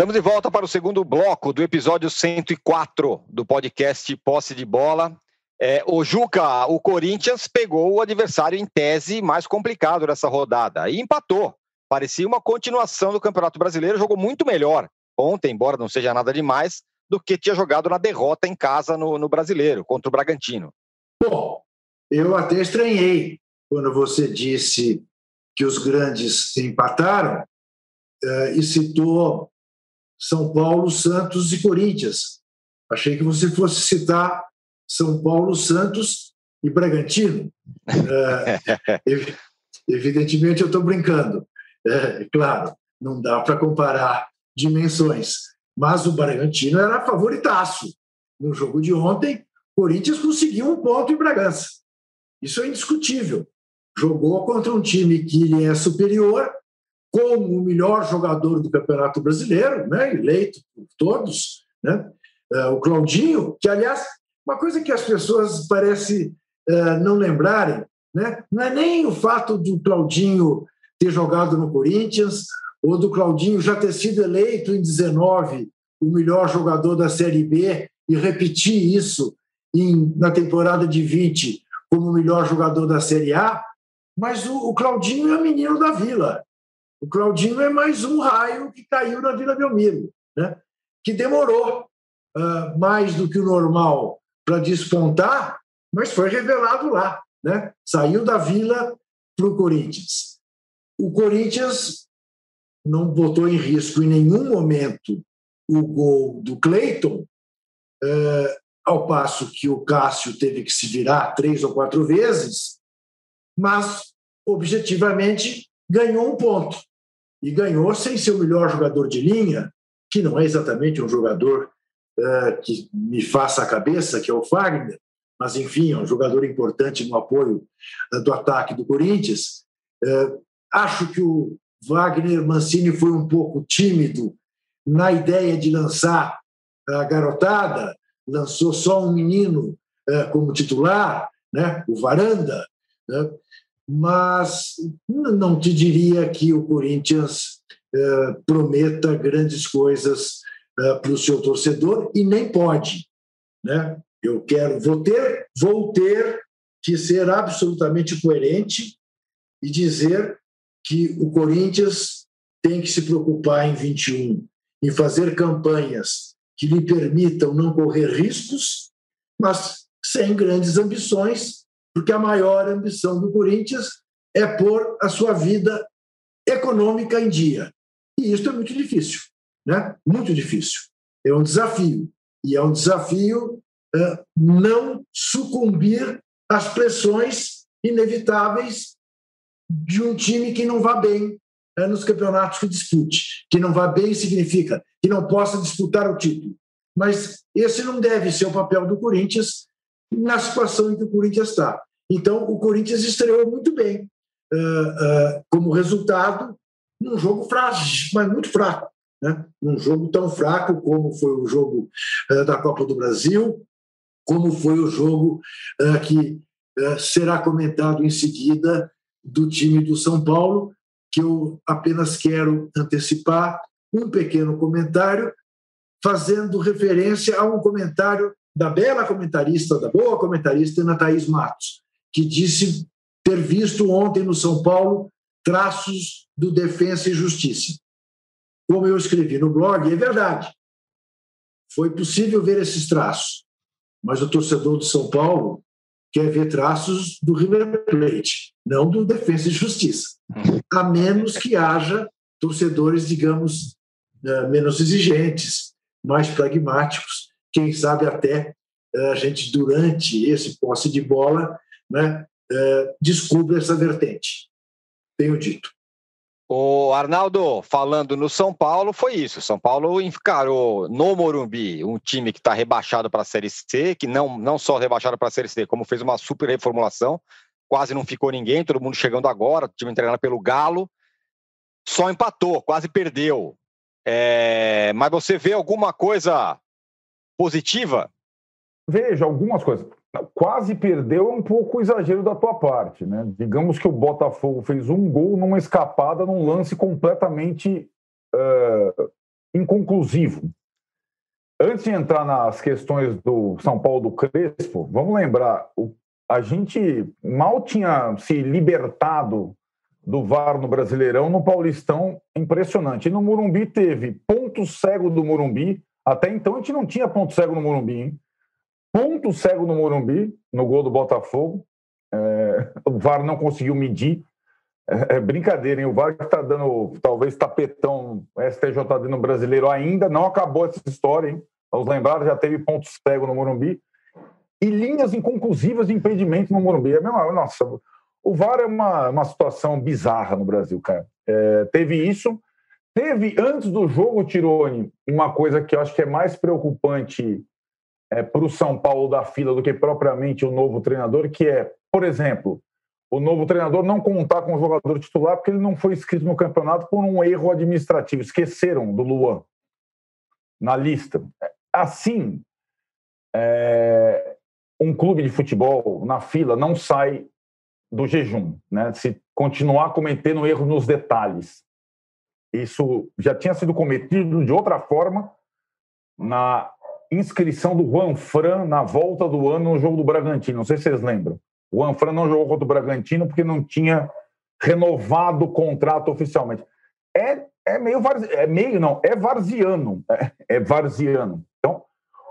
Estamos de volta para o segundo bloco do episódio 104 do podcast Posse de Bola. É, o Juca, o Corinthians pegou o adversário em tese mais complicado dessa rodada e empatou. Parecia uma continuação do Campeonato Brasileiro, jogou muito melhor ontem, embora não seja nada demais, do que tinha jogado na derrota em casa no, no Brasileiro, contra o Bragantino. Bom, eu até estranhei quando você disse que os grandes empataram uh, e citou são Paulo, Santos e Corinthians. Achei que você fosse citar São Paulo, Santos e Bragantino. [LAUGHS] É, evidentemente, eu estou brincando. É, claro, não dá para comparar dimensões. Mas o Bragantino era favoritaço. No jogo de ontem, o Corinthians conseguiu um ponto em Bragança. Isso é indiscutível. Jogou contra um time que lhe é superior como o melhor jogador do Campeonato Brasileiro, né, eleito por todos, né, uh, o Claudinho, que, aliás, uma coisa que as pessoas parecem uh, não lembrarem, né, não é nem o fato do Claudinho ter jogado no Corinthians ou do Claudinho já ter sido eleito em 19 o melhor jogador da Série B e repetir isso em, na temporada de 20 como o melhor jogador da Série A, mas o, o Claudinho é menino da Vila. O Claudinho é mais um raio que caiu na Vila Belmiro, né? que demorou uh, mais do que o normal para despontar, mas foi revelado lá. Né? Saiu da Vila para o Corinthians. O Corinthians não botou em risco em nenhum momento o gol do Cleiton, uh, ao passo que o Cássio teve que se virar três ou quatro vezes, mas objetivamente ganhou um ponto e ganhou sem ser o melhor jogador de linha, que não é exatamente um jogador uh, que me faça a cabeça, que é o Fagner, mas enfim, é um jogador importante no apoio uh, do ataque do Corinthians. Uh, acho que o Wagner Mancini foi um pouco tímido na ideia de lançar a garotada, lançou só um menino como titular, né, o Varanda, né, mas não te diria que o Corinthians eh, prometa grandes coisas eh, para o seu torcedor e nem pode, né? Eu quero, vou ter, vou ter que ser absolutamente coerente e dizer que o Corinthians tem que se preocupar em 21 em fazer campanhas que lhe permitam não correr riscos, mas sem grandes ambições porque a maior ambição do Corinthians é pôr a sua vida econômica em dia. E isso é muito difícil, né? Muito difícil. É um desafio. E é um desafio uh, não sucumbir às pressões inevitáveis de um time que não vá bem uh, nos campeonatos que dispute. Que não vá bem significa que não possa disputar o título. Mas esse não deve ser o papel do Corinthians na situação em que o Corinthians está. Então, o Corinthians estreou muito bem, uh, uh, como resultado, num jogo frágil, mas muito fraco. Né? Num jogo tão fraco como foi o jogo uh, da Copa do Brasil, como foi o jogo que será comentado em seguida do time do São Paulo, que eu apenas quero antecipar um pequeno comentário, fazendo referência a um comentário da bela comentarista, da boa comentarista Ana Thaís Matos, que disse ter visto ontem no São Paulo traços do Defensa e Justiça. Como eu escrevi no blog, é verdade. Foi possível ver esses traços, mas o torcedor do São Paulo quer ver traços do River Plate, não do Defensa e Justiça. A menos que haja torcedores, digamos, eh, menos exigentes, mais pragmáticos, quem sabe até eh, a gente, durante esse posse de bola, né, é, descubra essa vertente. Tenho dito. O Arnaldo, falando no São Paulo, foi isso. São Paulo encarou no Morumbi um time que está rebaixado para a Série C, que não, não só rebaixado para a Série C, como fez uma super reformulação. Quase não ficou ninguém, todo mundo chegando agora, o time entregando pelo Galo. Só empatou, quase perdeu. É, mas você vê alguma coisa positiva? Veja, algumas coisas quase perdeu é um pouco exagero da tua parte, né? Digamos que o Botafogo fez um gol numa escapada num lance completamente uh, inconclusivo. Antes de entrar nas questões do São Paulo do Crespo, vamos lembrar, a gente mal tinha se libertado do VAR no Brasileirão, no Paulistão, impressionante. E no Morumbi teve ponto cego do Morumbi, até então a gente não tinha ponto cego no Morumbi, hein? ponto cego no Morumbi, no gol do Botafogo. É, o VAR não conseguiu medir. É, é brincadeira, hein? O VAR está dando talvez tapetão STJD no brasileiro ainda. Não acabou essa história, hein? Vamos lembrar, já teve ponto cego no Morumbi. E linhas inconclusivas de impedimento no Morumbi. É mesmo, nossa, o VAR é uma, uma situação bizarra no Brasil, cara. É, teve isso. Teve, antes do jogo, Tirone, uma coisa que eu acho que é mais preocupante é, para o São Paulo da fila do que propriamente o novo treinador, que é, por exemplo, o novo treinador não contar com o jogador titular porque ele não foi inscrito no campeonato por um erro administrativo. Esqueceram do Luan na lista. Assim, é, um clube de futebol na fila não sai do jejum, né? Se continuar cometendo erro nos detalhes. Isso já tinha sido cometido de outra forma na inscrição do Juan Fran na volta do ano no jogo do Bragantino. Não sei se vocês lembram. O Juan Fran não jogou contra o Bragantino porque não tinha renovado o contrato oficialmente. É, é meio é meio não, é varziano, é, é varziano. Então,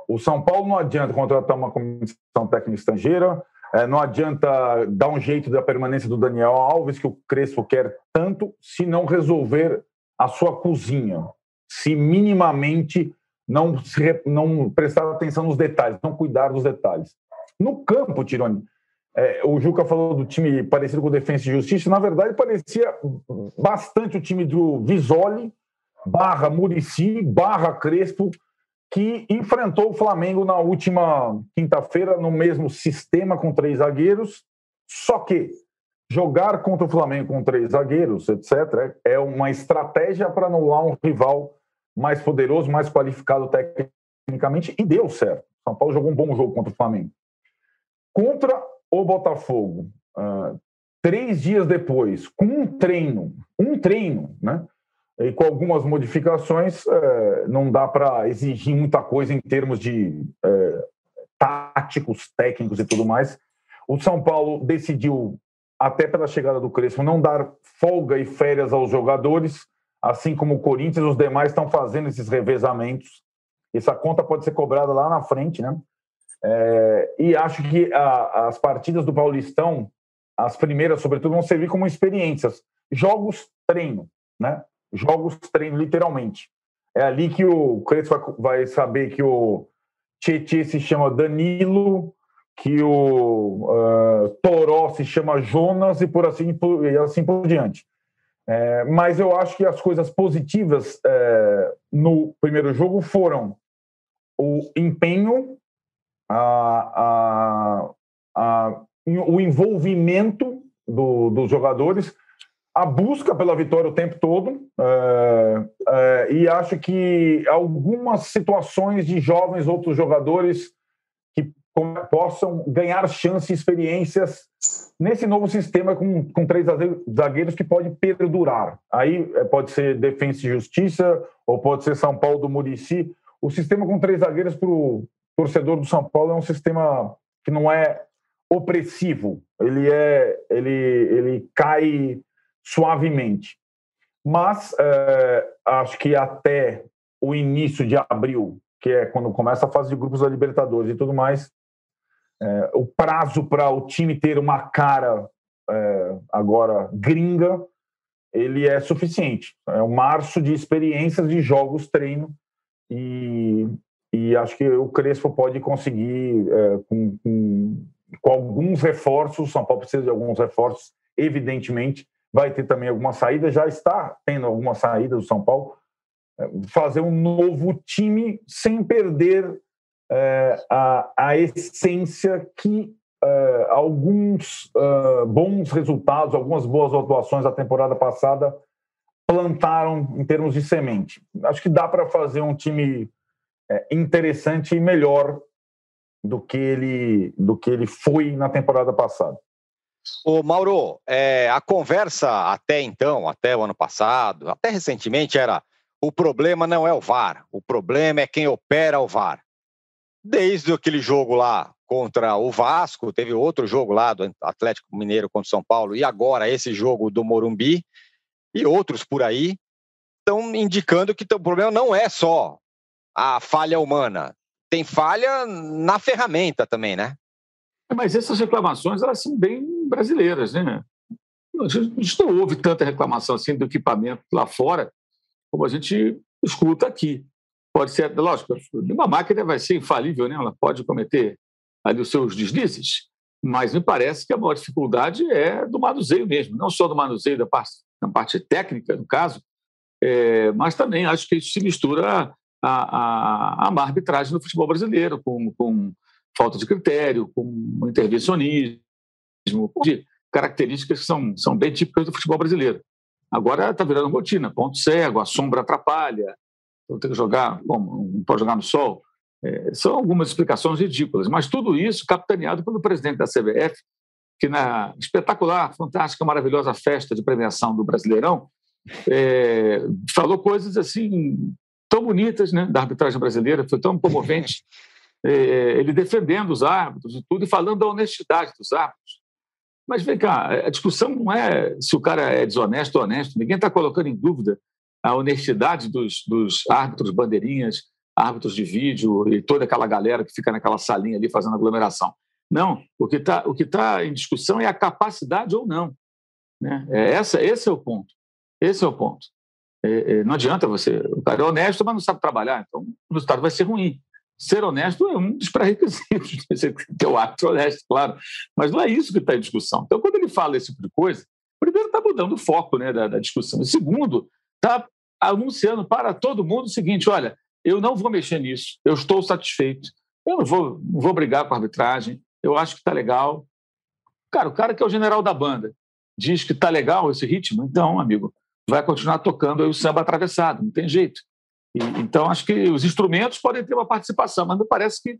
o São Paulo não adianta contratar uma comissão técnica estrangeira, é, não adianta dar um jeito da permanência do Daniel Alves, que o Crespo quer tanto, se não resolver a sua cozinha, se minimamente não, se, não prestar atenção nos detalhes, não cuidar dos detalhes. No campo, Tironi, é, o Juca falou do time parecido com o Defensa e Justiça, na verdade parecia bastante o time do Visoli, barra Murici, barra Crespo, que enfrentou o Flamengo na última quinta-feira no mesmo sistema com três zagueiros, só que jogar contra o Flamengo com três zagueiros, etc., é uma estratégia para anular um rival mais poderoso, mais qualificado tecnicamente, e deu certo. São Paulo jogou um bom jogo contra o Flamengo. Contra o Botafogo, uh, três dias depois, com um treino, um treino, né? E com algumas modificações, uh, não dá para exigir muita coisa em termos de uh, táticos, técnicos e tudo mais. O São Paulo decidiu, até pela chegada do Crespo, não dar folga e férias aos jogadores, assim como o Corinthians, os demais estão fazendo esses revezamentos. Essa conta pode ser cobrada lá na frente, né? É, e acho que a, as partidas do Paulistão, as primeiras, sobretudo, vão servir como experiências. Jogos treino, né? Jogos treino, literalmente. É ali que o Crespo vai, vai saber que o Tietchan se chama Danilo, que o uh, Toró se chama Jonas e por assim, por, e assim por diante. É, mas eu acho que as coisas positivas é, no primeiro jogo foram o empenho, a, a, a, o envolvimento do, dos jogadores, a busca pela vitória o tempo todo, é, é e acho que algumas situações de jovens outros jogadores possam ganhar chance e experiências nesse novo sistema com, com três zagueiros que pode perdurar. Aí é, pode ser Defensa e Justiça, ou pode ser São Paulo do Murici. O sistema com três zagueiros para o torcedor do São Paulo é um sistema que não é opressivo, ele é ele, ele cai suavemente. Mas é, acho que até o início de abril, que é quando começa a fase de grupos da Libertadores e tudo mais, é, o prazo para o time ter uma cara é, agora gringa, ele é suficiente. É um março de experiências de jogos, treino, e, e acho que o Crespo pode conseguir, é, com, com, com, alguns reforços, o São Paulo precisa de alguns reforços, evidentemente, vai ter também alguma saída, já está tendo alguma saída do São Paulo, é, fazer um novo time sem perder é, a, a essência que é, alguns é, bons resultados, algumas boas atuações da temporada passada plantaram em termos de semente. Acho que dá para fazer um time interessante e melhor do que ele do que ele foi na temporada passada. O Mauro, é, a conversa até então, até o ano passado, até recentemente era o problema não é o VAR, o problema é quem opera o VAR. Desde aquele jogo lá contra o Vasco, teve outro jogo lá do Atlético Mineiro contra o São Paulo e agora esse jogo do Morumbi e outros por aí estão indicando que o problema não é só a falha humana, tem falha na ferramenta também, né? É, mas essas reclamações elas são bem brasileiras, né? A gente não ouve tanta reclamação assim do equipamento lá fora como a gente escuta aqui. Pode ser, lógico, uma máquina vai ser infalível, né? Ela pode cometer ali os seus deslizes, mas me parece que a maior dificuldade é do manuseio mesmo, não só do manuseio da parte, da parte técnica, no caso, é, mas também acho que isso se mistura a, a, a má arbitragem no futebol brasileiro, com, com falta de critério, com intervencionismo, de características que são, são bem típicas do futebol brasileiro. Agora está virando rotina, ponto cego, a sombra atrapalha, então tem que jogar, bom, não pode jogar no sol. É, são algumas explicações ridículas, mas tudo isso capitaneado pelo presidente da CBF, que na espetacular, fantástica, maravilhosa festa de premiação do Brasileirão, é, falou coisas assim tão bonitas né, da arbitragem brasileira, foi tão comovente. [LAUGHS] É, ele defendendo os árbitros e tudo, e falando da honestidade dos árbitros. Mas vem cá, a discussão não é se o cara é desonesto ou honesto, ninguém está colocando em dúvida a honestidade dos, dos árbitros bandeirinhas, árbitros de vídeo e toda aquela galera que fica naquela salinha ali fazendo aglomeração. Não, o que está tá em discussão é a capacidade ou não. Né? É essa, esse é o ponto. Esse é o ponto. É, é, não adianta você. O cara é honesto, mas não sabe trabalhar, então o resultado vai ser ruim. Ser honesto é um dos pré-requisitos. [LAUGHS] Ter o árbitro honesto, claro. Mas não é isso que está em discussão. Então, quando ele fala esse tipo de coisa, primeiro está mudando o foco né, da, da discussão. E segundo, está anunciando para todo mundo o seguinte: olha, eu não vou mexer nisso, eu estou satisfeito, eu não vou, não vou brigar com a arbitragem, eu acho que está legal. Cara, o cara que é o general da banda diz que está legal esse ritmo, então, amigo, vai continuar tocando o samba atravessado, não tem jeito. E, então, acho que os instrumentos podem ter uma participação, mas me parece que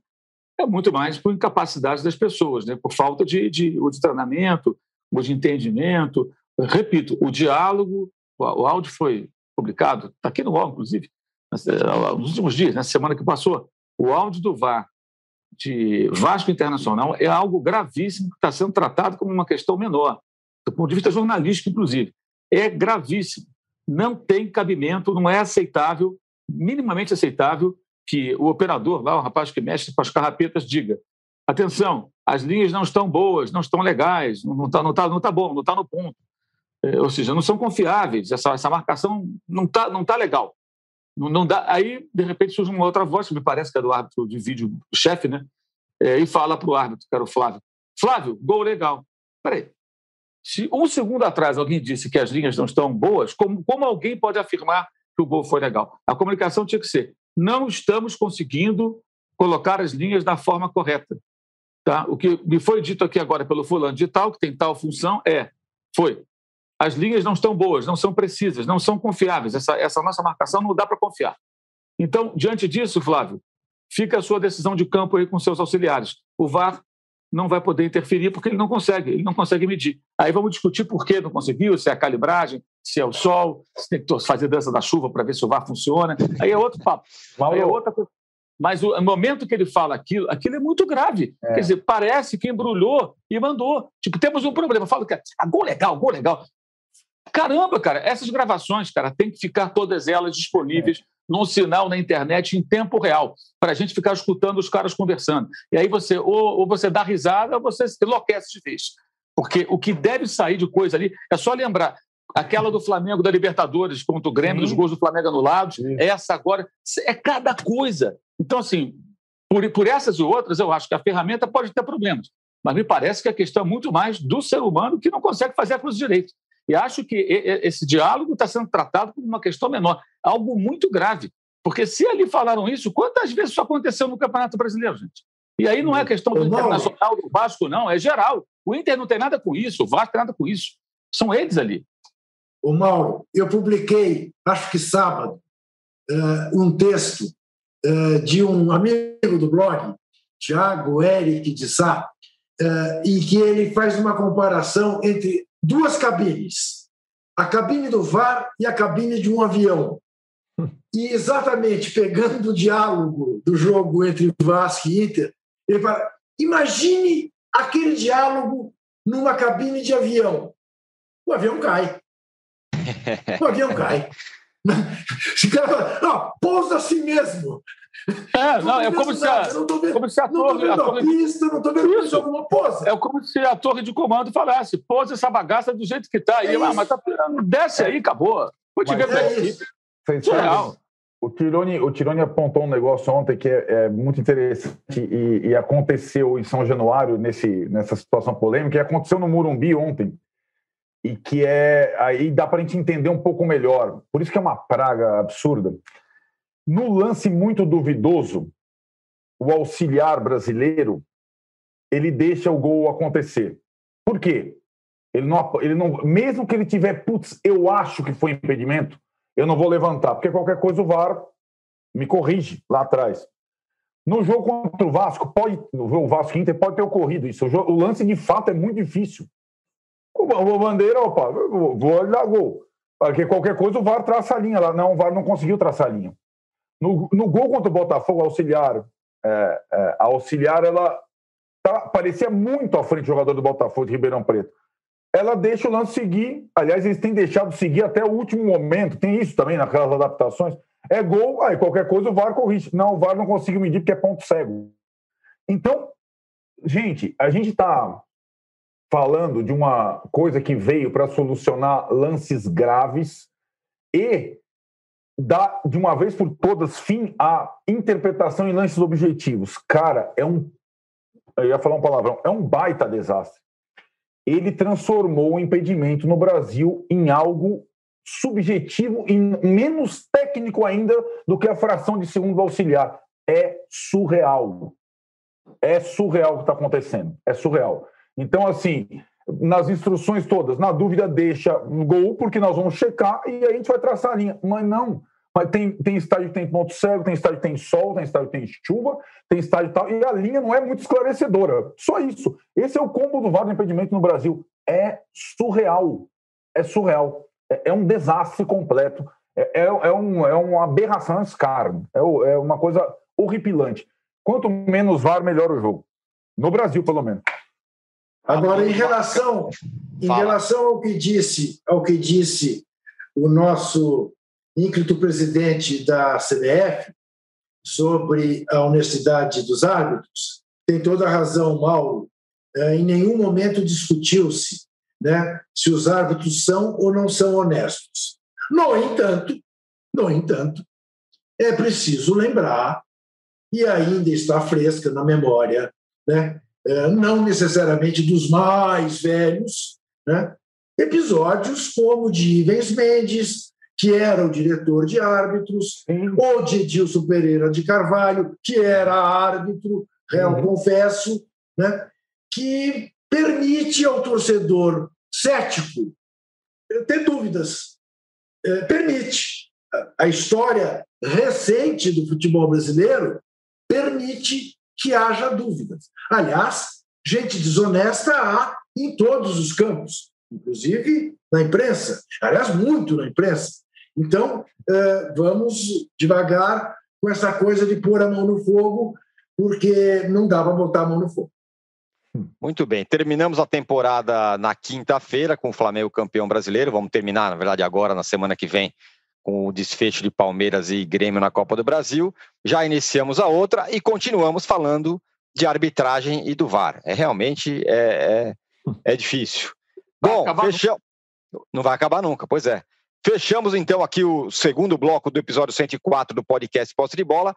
é muito mais por incapacidade das pessoas, né? por falta de, de, de treinamento, de entendimento. Repito, o diálogo, o, áudio foi publicado, está aqui no UOL, inclusive, nos últimos dias, na semana que passou, o áudio do VAR de Vasco Internacional é algo gravíssimo que está sendo tratado como uma questão menor, do ponto de vista jornalístico, inclusive. É gravíssimo. Não tem cabimento, não é aceitável, minimamente aceitável, que o operador lá, o rapaz que mexe com as carrapetas, diga: atenção, as linhas não estão boas, não estão legais, não está não tá, não tá bom, não está no ponto. É, ou seja, não são confiáveis, essa, essa marcação não está não tá legal. Não, não dá. Aí, de repente, surge uma outra voz, que me parece que é do árbitro de vídeo, chefe, né? É, e fala para o árbitro, que era o Flávio: Flávio, gol legal. Peraí. Se um segundo atrás alguém disse que as linhas não estão boas, como, como alguém pode afirmar que o gol foi legal? A comunicação tinha que ser: não estamos conseguindo colocar as linhas da forma correta. Tá? O que me foi dito aqui agora pelo fulano de tal, que tem tal função, é: foi as linhas não estão boas, não são precisas, não são confiáveis. Essa, essa nossa marcação não dá para confiar. Então, diante disso, Flávio, fica a sua decisão de campo aí com seus auxiliares. O VAR não vai poder interferir porque ele não consegue, ele não consegue medir. Aí vamos discutir por que não conseguiu, se é a calibragem, se é o sol, se tem que fazer dança da chuva para ver se o VAR funciona. Aí é outro papo. Aí é outra coisa. Mas o momento que ele fala aquilo, aquilo é muito grave. É. Quer dizer, parece que embrulhou e mandou. Tipo, temos um problema. Fala que ah, gol legal, gol legal. Caramba, cara, essas gravações, cara, tem que ficar todas elas disponíveis é. num sinal na internet em tempo real, para a gente ficar escutando os caras conversando. E aí você, ou, ou você dá risada, ou você enlouquece de vez. Porque o que deve sair de coisa ali, é só lembrar, aquela do Flamengo da Libertadores contra o Grêmio, Sim. dos gols do Flamengo anulados, Sim. essa agora, é cada coisa. Então, assim, por, por essas e outras, eu acho que a ferramenta pode ter problemas. Mas me parece que a questão é muito mais do ser humano que não consegue fazer a coisa direito. E acho que esse diálogo está sendo tratado como uma questão menor, algo muito grave. Porque se ali falaram isso, quantas vezes isso aconteceu no Campeonato Brasileiro, gente? E aí não é questão do Internacional, do Vasco, não, é geral. O Inter não tem nada com isso, o Vasco tem nada com isso. São eles ali. O Mauro, eu publiquei, acho que sábado, eh, um texto eh, de um amigo do blog, Tiago Eric de Sá, eh, em que ele faz uma comparação entre duas cabines, a cabine do VAR e a cabine de um avião. E exatamente pegando o diálogo do jogo entre Vasco e Inter, ele fala: imagine aquele diálogo numa cabine de avião. O avião cai. O avião cai. [LAUGHS] Se cara fala, pousa assim mesmo. É, não, é como se, a, não vendo, como se a torre. Não estou vendo torre, pista, não estou vendo isso, alguma pose. É como se a torre de comando falasse: pose essa bagaça do jeito que está. É ah, mas tá, desce aí, acabou. Vou te ver é isso. Surreal. O Tironi, o Tironi apontou um negócio ontem que é, é muito interessante e, e, aconteceu em São Januário nesse, nessa situação polêmica, e aconteceu no Murumbi ontem, e que é aí dá para a gente entender um pouco melhor. Por isso que é uma praga absurda. No lance muito duvidoso, o auxiliar brasileiro ele deixa o gol acontecer. Por quê? Ele não, ele não, mesmo que ele tiver, putz, eu acho que foi impedimento, eu não vou levantar, porque qualquer coisa o VAR me corrige lá atrás. No jogo contra o Vasco, pode, o Vasco Inter pode ter ocorrido isso. O, jogo, o lance de fato é muito difícil. O, o Bandeira, opa, vou dar gol. Porque qualquer coisa o VAR traça a linha lá. Não, o VAR não conseguiu traçar a linha. No, no gol contra o Botafogo, auxiliar, é, é, a auxiliar, ela tá, parecia muito à frente do jogador do Botafogo de Ribeirão Preto ela deixa o lance seguir. Aliás, eles têm deixado seguir até o último momento. Tem isso também naquelas adaptações. É gol, aí qualquer coisa o VAR corrige. Não, o VAR não consegue medir porque é ponto cego. Então, gente, a gente está falando de uma coisa que veio para solucionar lances graves e dar de uma vez por todas fim à interpretação em lances objetivos. Cara, é um. Eu ia falar um palavrão, é um baita desastre ele transformou o impedimento no Brasil em algo subjetivo e menos técnico ainda do que a fração de segundo auxiliar. É surreal. É surreal o que está acontecendo. É surreal. Então, assim, nas instruções todas, na dúvida, deixa gol, porque nós vamos checar e aí a gente vai traçar a linha. Mas não. Mas tem, tem estádio que tem ponto cego, tem estádio que tem sol, tem estádio que tem chuva, tem estádio tal, e a linha não é muito esclarecedora. Só isso. Esse é o combo do VAR do impedimento no Brasil. É surreal. É surreal. É, é um desastre completo. É, é, é, um, é uma aberração escarno. É, é uma coisa horripilante. Quanto menos VAR, melhor o jogo. No Brasil, pelo menos. Agora, em relação, em relação ao que disse, ao que disse o nosso ínclito presidente da CBF sobre a honestidade dos árbitros, tem toda a razão, Mauro. É, em nenhum momento discutiu-se né, se os árbitros são ou não são honestos. No entanto, no entanto, é preciso lembrar, e ainda está fresca na memória, né, é, não necessariamente dos mais velhos, né, episódios como de Ivens Mendes, que era o diretor de árbitros, ou de Edilson Pereira de Carvalho, que era árbitro, réu uhum. confesso, né? que permite ao torcedor cético ter dúvidas. É, permite. A história recente do futebol brasileiro permite que haja dúvidas. Aliás, gente desonesta há em todos os campos, inclusive na imprensa. Aliás, muito na imprensa. Então, eh, vamos devagar com essa coisa de pôr a mão no fogo, porque não dá para botar a mão no fogo. Muito bem, terminamos a temporada na quinta-feira com o Flamengo campeão brasileiro. Vamos terminar, na verdade, agora, na semana que vem, com o desfecho de Palmeiras e Grêmio na Copa do Brasil. Já iniciamos a outra e continuamos falando de arbitragem e do VAR. É realmente é, é, é difícil. Bom, fechamos. Não vai acabar nunca, pois é. Fechamos então aqui o segundo bloco do episódio 104 do podcast Posse de Bola.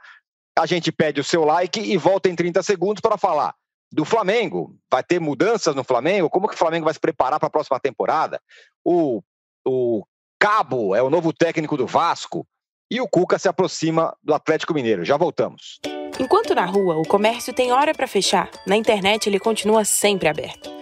A gente pede o seu like e volta em 30 segundos para falar do Flamengo. Vai ter mudanças no Flamengo? Como que o Flamengo vai se preparar para a próxima temporada? O, o Cabo é o novo técnico do Vasco. E o Cuca se aproxima do Atlético Mineiro. Já voltamos. Enquanto na rua o comércio tem hora para fechar, na internet ele continua sempre aberto.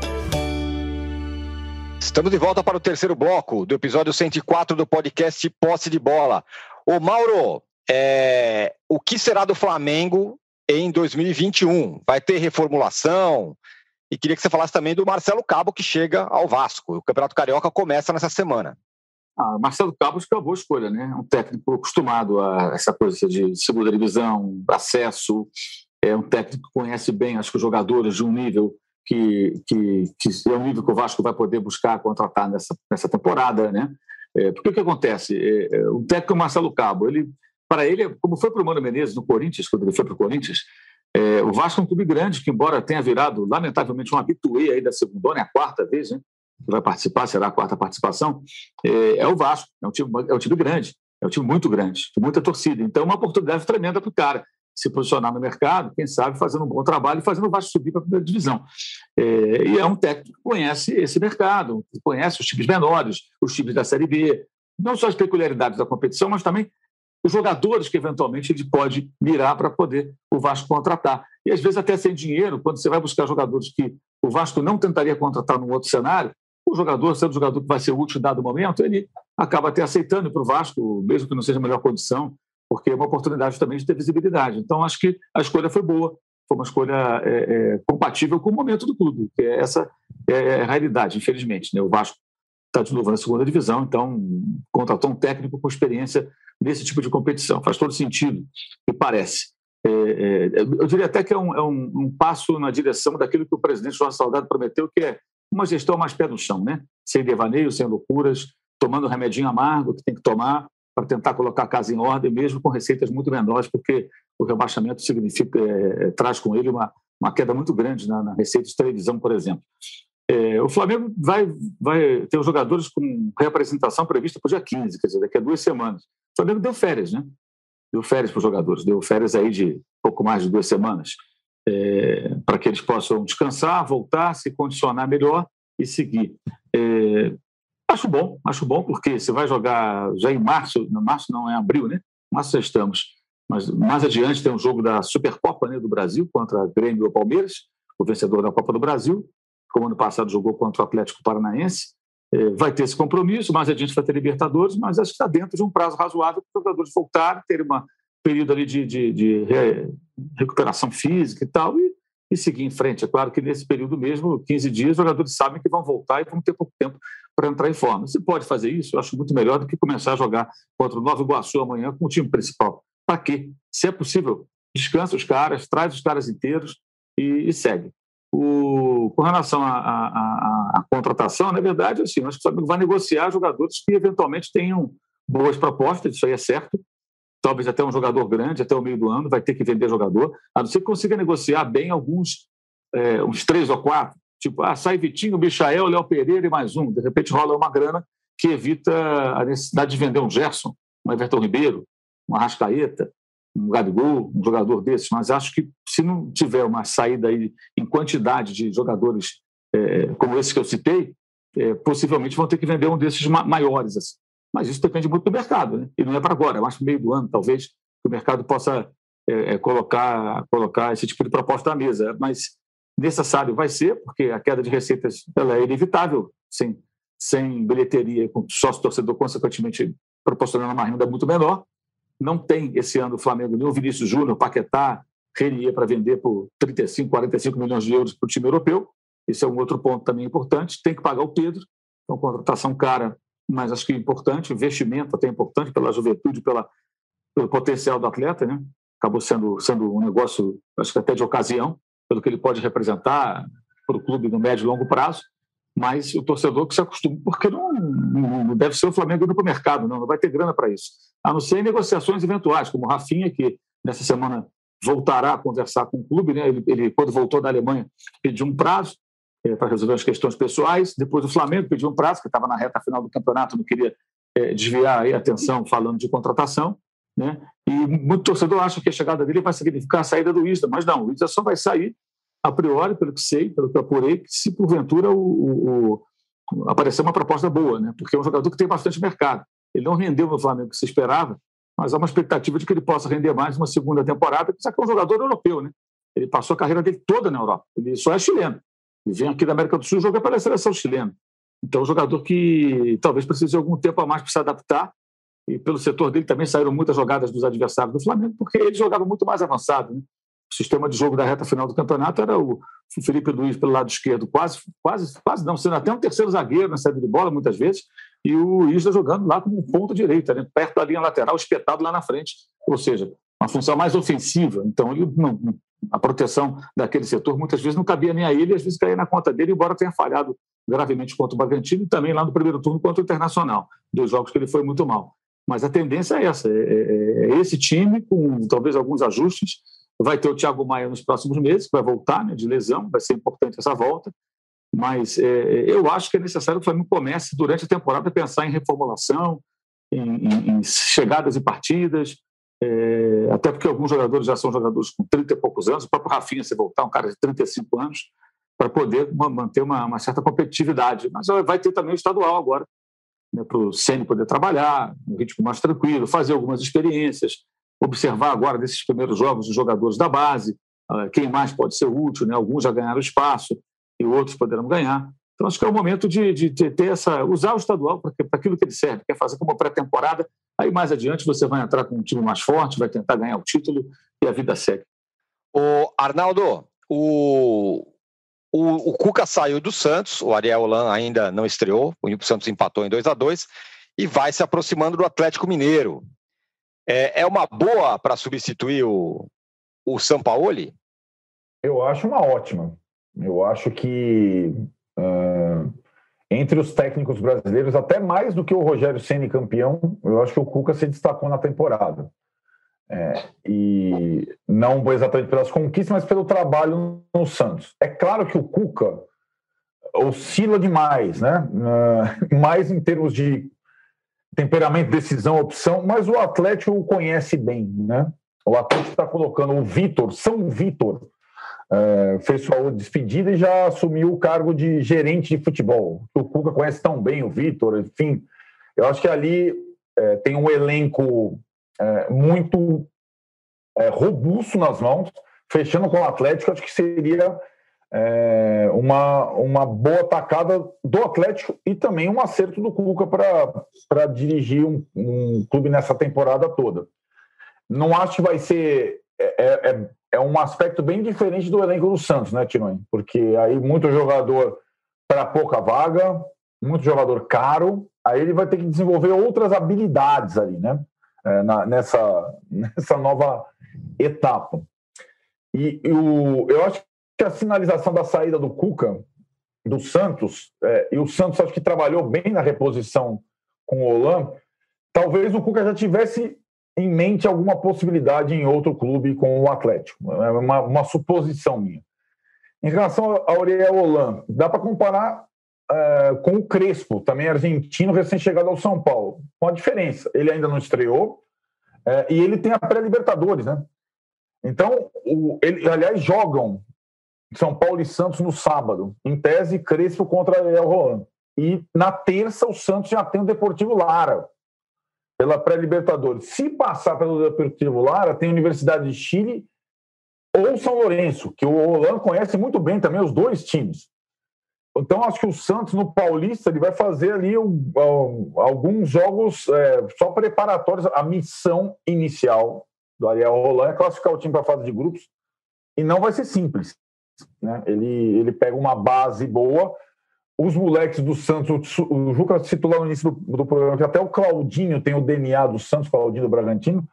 Estamos de volta para o terceiro bloco do episódio 104 do podcast Posse de Bola. Ô Mauro, é... o que será do Flamengo em 2021? Vai ter reformulação? E queria que você falasse também do Marcelo Cabo, que chega ao Vasco. O Campeonato Carioca começa nessa semana. Ah, Marcelo Cabo acho que é uma boa escolha, né? Um técnico acostumado a essa coisa de segunda divisão, acesso. É um técnico que conhece bem, acho que os jogadores de um nível que, que, que é um nível que o Vasco vai poder buscar contratar nessa, nessa temporada, né? É, porque o que acontece? É, é, o técnico Marcelo Cabo, ele, para ele, como foi para o Mano Menezes no Corinthians, quando ele foi para o Corinthians, é, o Vasco é um clube grande que, embora tenha virado, lamentavelmente, um habituê aí da segunda, é a quarta vez, né? Que vai participar, será a quarta participação, é, é o Vasco, é um, time, é um time grande, é um time muito grande, com muita torcida. Então, é uma oportunidade tremenda para o cara se posicionar no mercado, quem sabe fazendo um bom trabalho e fazendo o Vasco subir para a primeira divisão. É, e é um técnico que conhece esse mercado, conhece os times menores, os times da Série B, não só as peculiaridades da competição, mas também os jogadores que eventualmente ele pode mirar para poder o Vasco contratar. E às vezes até sem dinheiro, quando você vai buscar jogadores que o Vasco não tentaria contratar num outro cenário, o jogador, sendo o jogador que vai ser útil em dado momento, ele acaba até aceitando para o Vasco, mesmo que não seja a melhor condição, porque é uma oportunidade também de ter visibilidade. Então, acho que a escolha foi boa, foi uma escolha é, é, compatível com o momento do clube, que é essa é, é a realidade, infelizmente. Né? O Vasco está de novo na segunda divisão, então contratou um técnico com experiência nesse tipo de competição. Faz todo sentido, me parece. É, é, eu diria até que é, um, um, um, passo na direção daquilo que o presidente João Saudade prometeu, que é uma gestão mais pé no chão, né? sem devaneio, sem loucuras, tomando remedinho amargo que tem que tomar, para tentar colocar a casa em ordem, mesmo com receitas muito menores, porque o rebaixamento significa é, é, traz com ele uma, uma queda muito grande na, na receita de televisão, por exemplo. É, o Flamengo vai, vai ter os jogadores com reapresentação prevista para o dia 15, quer dizer, daqui a duas semanas. O Flamengo deu férias, né? Deu férias para os jogadores, deu férias aí de pouco mais de duas semanas, é, para que eles possam descansar, voltar, se condicionar melhor e seguir. É, Acho bom, acho bom, porque você vai jogar já em março, no março não, é abril, né? Março já estamos. Mas mais adiante tem um jogo da Supercopa né, do Brasil contra Grêmio ou Palmeiras, o vencedor da Copa do Brasil, como ano passado jogou contra o Atlético Paranaense. É, vai ter esse compromisso, mais adiante vai ter Libertadores, mas acho que está dentro de um prazo razoável para os jogadores voltarem, ter um período ali de, de, de recuperação física e tal, e e seguir em frente. É claro que nesse período mesmo, 15 dias, os jogadores sabem que vão voltar e vão ter pouco tempo para entrar em forma. Se pode fazer isso, eu acho muito melhor do que começar a jogar contra o Nova Iguaçu amanhã com o time principal. Para quê? Se é possível, descansa os caras, traz os caras inteiros e, e segue. O, com relação à contratação, na verdade, assim, acho que o Flamengo vai negociar jogadores que eventualmente tenham boas propostas, isso aí é certo, talvez até um jogador grande, até o meio do ano, vai ter que vender jogador, a não ser que consiga negociar bem alguns, é, uns três ou quatro, tipo, ah, sai Vitinho, Michael, Léo Pereira e mais um, de repente rola uma grana que evita a necessidade de vender um Gerson, um Everton Ribeiro, um Arrascaeta, um Gabigol, um jogador desses, mas acho que se não tiver uma saída aí em quantidade de jogadores é, como esse que eu citei, é, possivelmente vão ter que vender um desses maiores. Assim. Mas isso depende muito do mercado, né? e não é para agora, eu acho que meio do ano, talvez, que o mercado possa é, é, colocar, colocar esse tipo de proposta à mesa. Mas necessário vai ser, porque a queda de receitas ela é inevitável, sem, sem bilheteria, com sócio-torcedor, consequentemente, proporcionando uma renda muito menor. Não tem esse ano o Flamengo nem o Vinícius Júnior, Paquetá, Renier para vender por 35, 45 milhões de euros para o time europeu. Esse é um outro ponto também importante. Tem que pagar o Pedro, então contratação cara mas acho que é importante, investimento até importante pela juventude, pela, pelo potencial do atleta, né? Acabou sendo, sendo um negócio, acho que até de ocasião, pelo que ele pode representar para o clube no médio e longo prazo. mas o torcedor que se acostuma, porque não, não deve ser o Flamengo indo para o mercado, não, não vai ter grana para isso. A não ser em negociações eventuais, como o Rafinha, que nessa semana voltará a conversar com o clube, né? ele, ele quando voltou da Alemanha, pediu um prazo é, para resolver as questões pessoais, depois o Flamengo pediu um prazo, que estava na reta final do campeonato, não queria é, desviar a atenção falando de contratação, né? e muito torcedor acha que a chegada dele vai significar a saída do Isla, mas não, o Isla só vai sair a priori, pelo que sei, pelo que apurei, se porventura o, o, o, aparecer uma proposta boa, né? porque é um jogador que tem bastante mercado. Ele não rendeu no Flamengo que se esperava, mas há uma expectativa de que ele possa render mais uma segunda temporada, já que é um jogador europeu. Né? Ele passou a carreira dele toda na Europa, ele só é chileno. Ele vem aqui da América do Sul e joga pela seleção chilena. Então, é um jogador que talvez precise de algum tempo a mais para se adaptar. E pelo setor dele também saíram muitas jogadas dos adversários do Flamengo, porque ele jogava muito mais avançado. Né? o sistema de jogo da reta final do campeonato era o Felipe Luiz pelo lado esquerdo, quase, quase, quase não, sendo até um terceiro zagueiro na saída de bola, muitas vezes, e o Isla jogando lá como ponto direita, né, perto da linha lateral, espetado lá na frente, ou seja, uma função mais ofensiva. Então, ele, não, a proteção daquele setor muitas vezes não cabia nem a ele, às vezes caía na conta dele, embora tenha falhado gravemente contra o Bragantino e também lá no primeiro turno contra o Internacional, dois jogos que ele foi muito mal. Mas a tendência é essa, é, é, é esse time, com talvez alguns ajustes, Vai ter o Thiago Maia nos próximos meses, que vai voltar né, de lesão, vai ser importante essa volta. Mas é, eu acho que é necessário que o Flamengo comece, durante a temporada, a pensar em reformulação, em, em, em chegadas e partidas, é, até porque alguns jogadores já são jogadores com 30 e poucos anos, o próprio Rafinha, se voltar, um cara de 35 anos, para poder manter uma, uma, certa competitividade. Mas vai ter também o estadual agora, né, para o Ceni poder trabalhar, um ritmo mais tranquilo, fazer algumas experiências, observar agora desses primeiros jogos os jogadores da base, ah, quem mais pode ser útil, né? alguns já ganharam espaço e outros poderão ganhar. Então, acho que é o momento de, de, ter essa. usar o estadual para aquilo que ele serve, que é fazer como pré-temporada. Aí mais adiante você vai entrar com um time mais forte, vai tentar ganhar o título e a vida segue. O Arnaldo, o, o, o Cuca saiu do Santos, o Ariel Holan ainda não estreou, o Santos empatou em 2 a 2 e vai se aproximando do Atlético Mineiro. É, é uma boa para substituir o, o Sampaoli? Eu acho uma ótima. Eu acho que uh, entre os técnicos brasileiros, até mais do que o Rogério Ceni campeão, eu acho que o Cuca se destacou na temporada. É, e não exatamente pelas conquistas, mas pelo trabalho no Santos. É claro que o Cuca oscila demais, né? Uh, [LAUGHS] mais em termos de temperamento, decisão, opção, mas o Atlético o conhece bem, né? O Atlético está colocando o Vitor, São Vitor, é, fez sua despedida e já assumiu o cargo de gerente de futebol. O Cuca conhece tão bem o Vitor, enfim. Eu acho que ali é, tem um elenco é, muito é, robusto nas mãos, fechando com o Atlético, acho que seria é, uma, uma boa tacada do Atlético e também um acerto do Cuca para dirigir um, um, clube nessa temporada toda. Não acho que vai ser. É, é, é, é um aspecto bem diferente do elenco do Santos, né, Tironi? Porque aí muito jogador para pouca vaga, muito jogador caro, aí ele vai ter que desenvolver outras habilidades ali, né? É, na, nessa, [LAUGHS] nessa nova etapa. E, e o, eu acho que a sinalização da saída do Cuca, do Santos, é, e o Santos acho que trabalhou bem na reposição com o Olan, talvez o Cuca já tivesse em mente alguma possibilidade em outro clube com o Atlético. É uma, uma suposição minha. Em relação ao Auriel Olan, dá para comparar é, com o Crespo, também argentino, recém-chegado ao São Paulo. Com a diferença, ele ainda não estreou é, e ele tem a pré-Libertadores, né? Então, o, ele, aliás, jogam são Paulo e Santos no sábado. Em tese, Crespo contra El Roland. E na terça, o Santos já tem o Deportivo Lara, pela pré-Libertadores. Se passar pelo Deportivo Lara, tem Universidade de Chile ou São Lourenço, que o Roland conhece muito bem também os dois times. Então, acho que o Santos, no Paulista, ele vai fazer ali um, um, alguns jogos é, só preparatórios. A missão inicial do Ariel Roland é classificar o time para a fase de grupos. E não vai ser simples. Né? Ele, ele pega uma base boa. Os moleques do Santos, o Juca citou lá no início do, do, programa que até o Claudinho tem o DNA do Santos, Claudinho do Bragantino.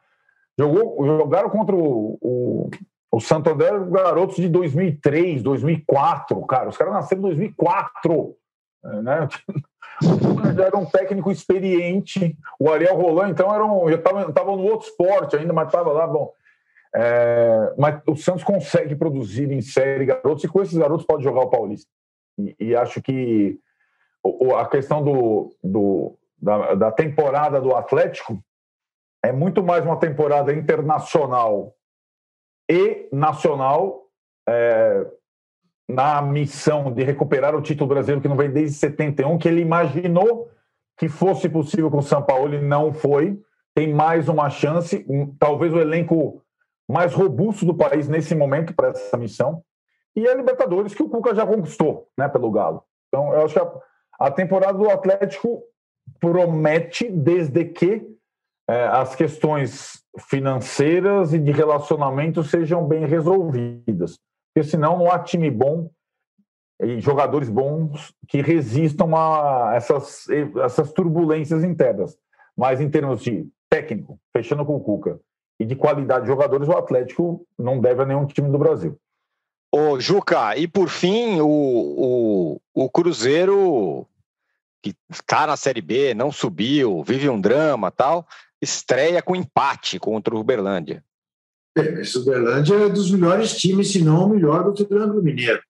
Jogou, jogaram contra o, o, o Santo André, garotos de 2003, 2004, cara. Os caras nasceram em 2004. Né? O [LAUGHS] já era um técnico experiente. O Ariel Roland, então, era um, já estava no outro esporte ainda, mas estava lá, bom. É, mas o Santos consegue produzir em série garotos, e com esses garotos pode jogar o Paulista. E, e acho que a questão do, do da, da temporada do Atlético é muito mais uma temporada internacional e nacional é, na missão de recuperar o título brasileiro que não vem desde 71, que ele imaginou que fosse possível com o São Paulo e não foi. Tem mais uma chance, talvez o elenco mais robusto do país nesse momento para essa missão. E a Libertadores que o Cuca já conquistou, né, pelo Galo. Então, eu acho que a, a temporada do Atlético promete desde que é, as questões financeiras e de relacionamento sejam bem resolvidas. Porque senão não há time bom e jogadores bons que resistam a essas, essas turbulências internas. Mas em termos de técnico, fechando com o Cuca, e de qualidade de jogadores, o Atlético não deve a nenhum time do Brasil. Ô, Juca, e por fim, o, o, o Cruzeiro, que está na Série B, não subiu, vive um drama tal, estreia com empate contra o Uberlândia. É, Uberlândia é dos melhores times, se não o melhor do Triângulo Mineiro.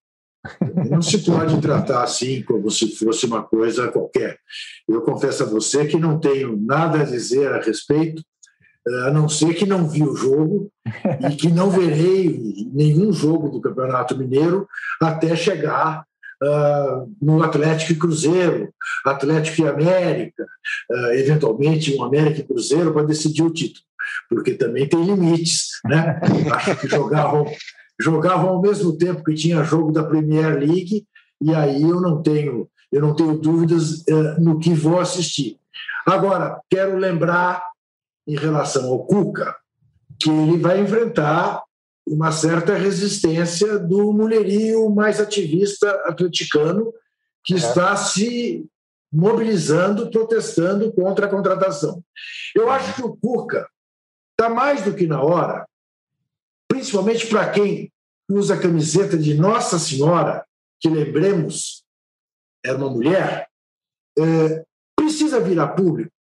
Não se pode tratar assim como se fosse uma coisa qualquer. Eu confesso a você que não tenho nada a dizer a respeito, a não ser que não vi o jogo e que não verei nenhum jogo do Campeonato Mineiro até chegar uh, no Atlético e Cruzeiro, Atlético e América, uh, eventualmente um América e Cruzeiro para decidir o título, porque também tem limites. Né? [LAUGHS] Acho que jogavam, jogavam ao mesmo tempo que tinha jogo da Premier League, e aí eu não tenho, eu não tenho dúvidas uh, no que vou assistir. Agora, quero lembrar, em relação ao Cuca, que ele vai enfrentar uma certa resistência do mulherio mais ativista atleticano que é. está se mobilizando, protestando contra a contratação. Eu acho que o Cuca está mais do que na hora, principalmente para quem usa a camiseta de Nossa Senhora, que lembremos, era uma mulher, é, precisa vir a público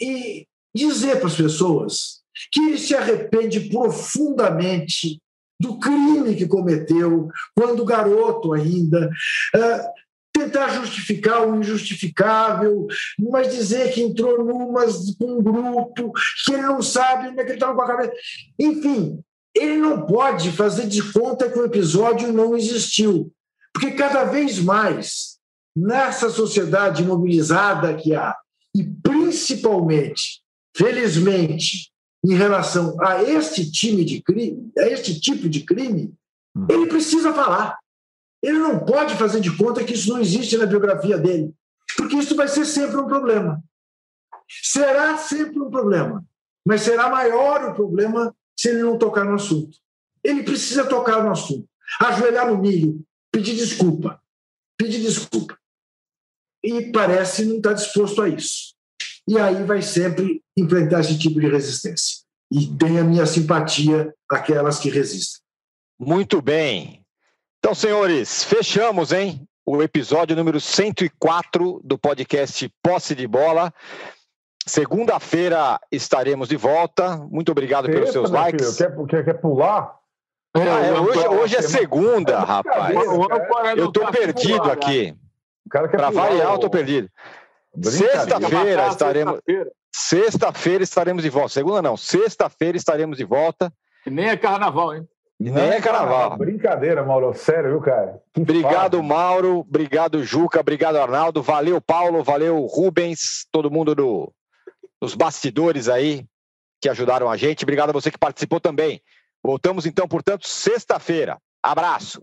e dizer para as pessoas que ele se arrepende profundamente do crime que cometeu quando garoto ainda. Uh, tentar justificar o injustificável, mas dizer que entrou numas com um grupo, que ele não sabe onde é que ele estava com a cabeça. Enfim, ele não pode fazer de conta que o episódio não existiu. Porque cada vez mais, nessa sociedade mobilizada que há, e principalmente, felizmente, em relação a este time de crime, a este tipo de crime, hum. ele precisa falar. Ele não pode fazer de conta que isso não existe na biografia dele, porque isso vai ser sempre um problema. Será sempre um problema, mas será maior o problema se ele não tocar no assunto. Ele precisa tocar no assunto, ajoelhar no milho, pedir desculpa, pedir desculpa. E parece não estar disposto a isso e aí vai sempre enfrentar esse tipo de resistência. E tem a minha simpatia aquelas que resistem. Muito bem. Então, senhores, fechamos, hein? O episódio número 104 do podcast Posse de Bola. Segunda-feira estaremos de volta. Muito obrigado pelos seus likes. Quer, quer, quer pular? É, é, hoje, hoje é segunda, rapaz. Eu estou perdido aqui. Para variar, eu estou perdido. Sexta-feira estaremos. Sexta-feira estaremos de volta. Segunda não, sexta-feira estaremos de volta. E nem é carnaval, hein? E nem é carnaval. Brincadeira, Mauro. Sério, viu, cara? Que obrigado, Mauro. Obrigado, Juca. Obrigado, Arnaldo. Valeu, Paulo. Valeu, Rubens. Todo mundo do, dos bastidores aí que ajudaram a gente. Obrigado a você que participou também. Voltamos então, portanto, sexta-feira. Abraço.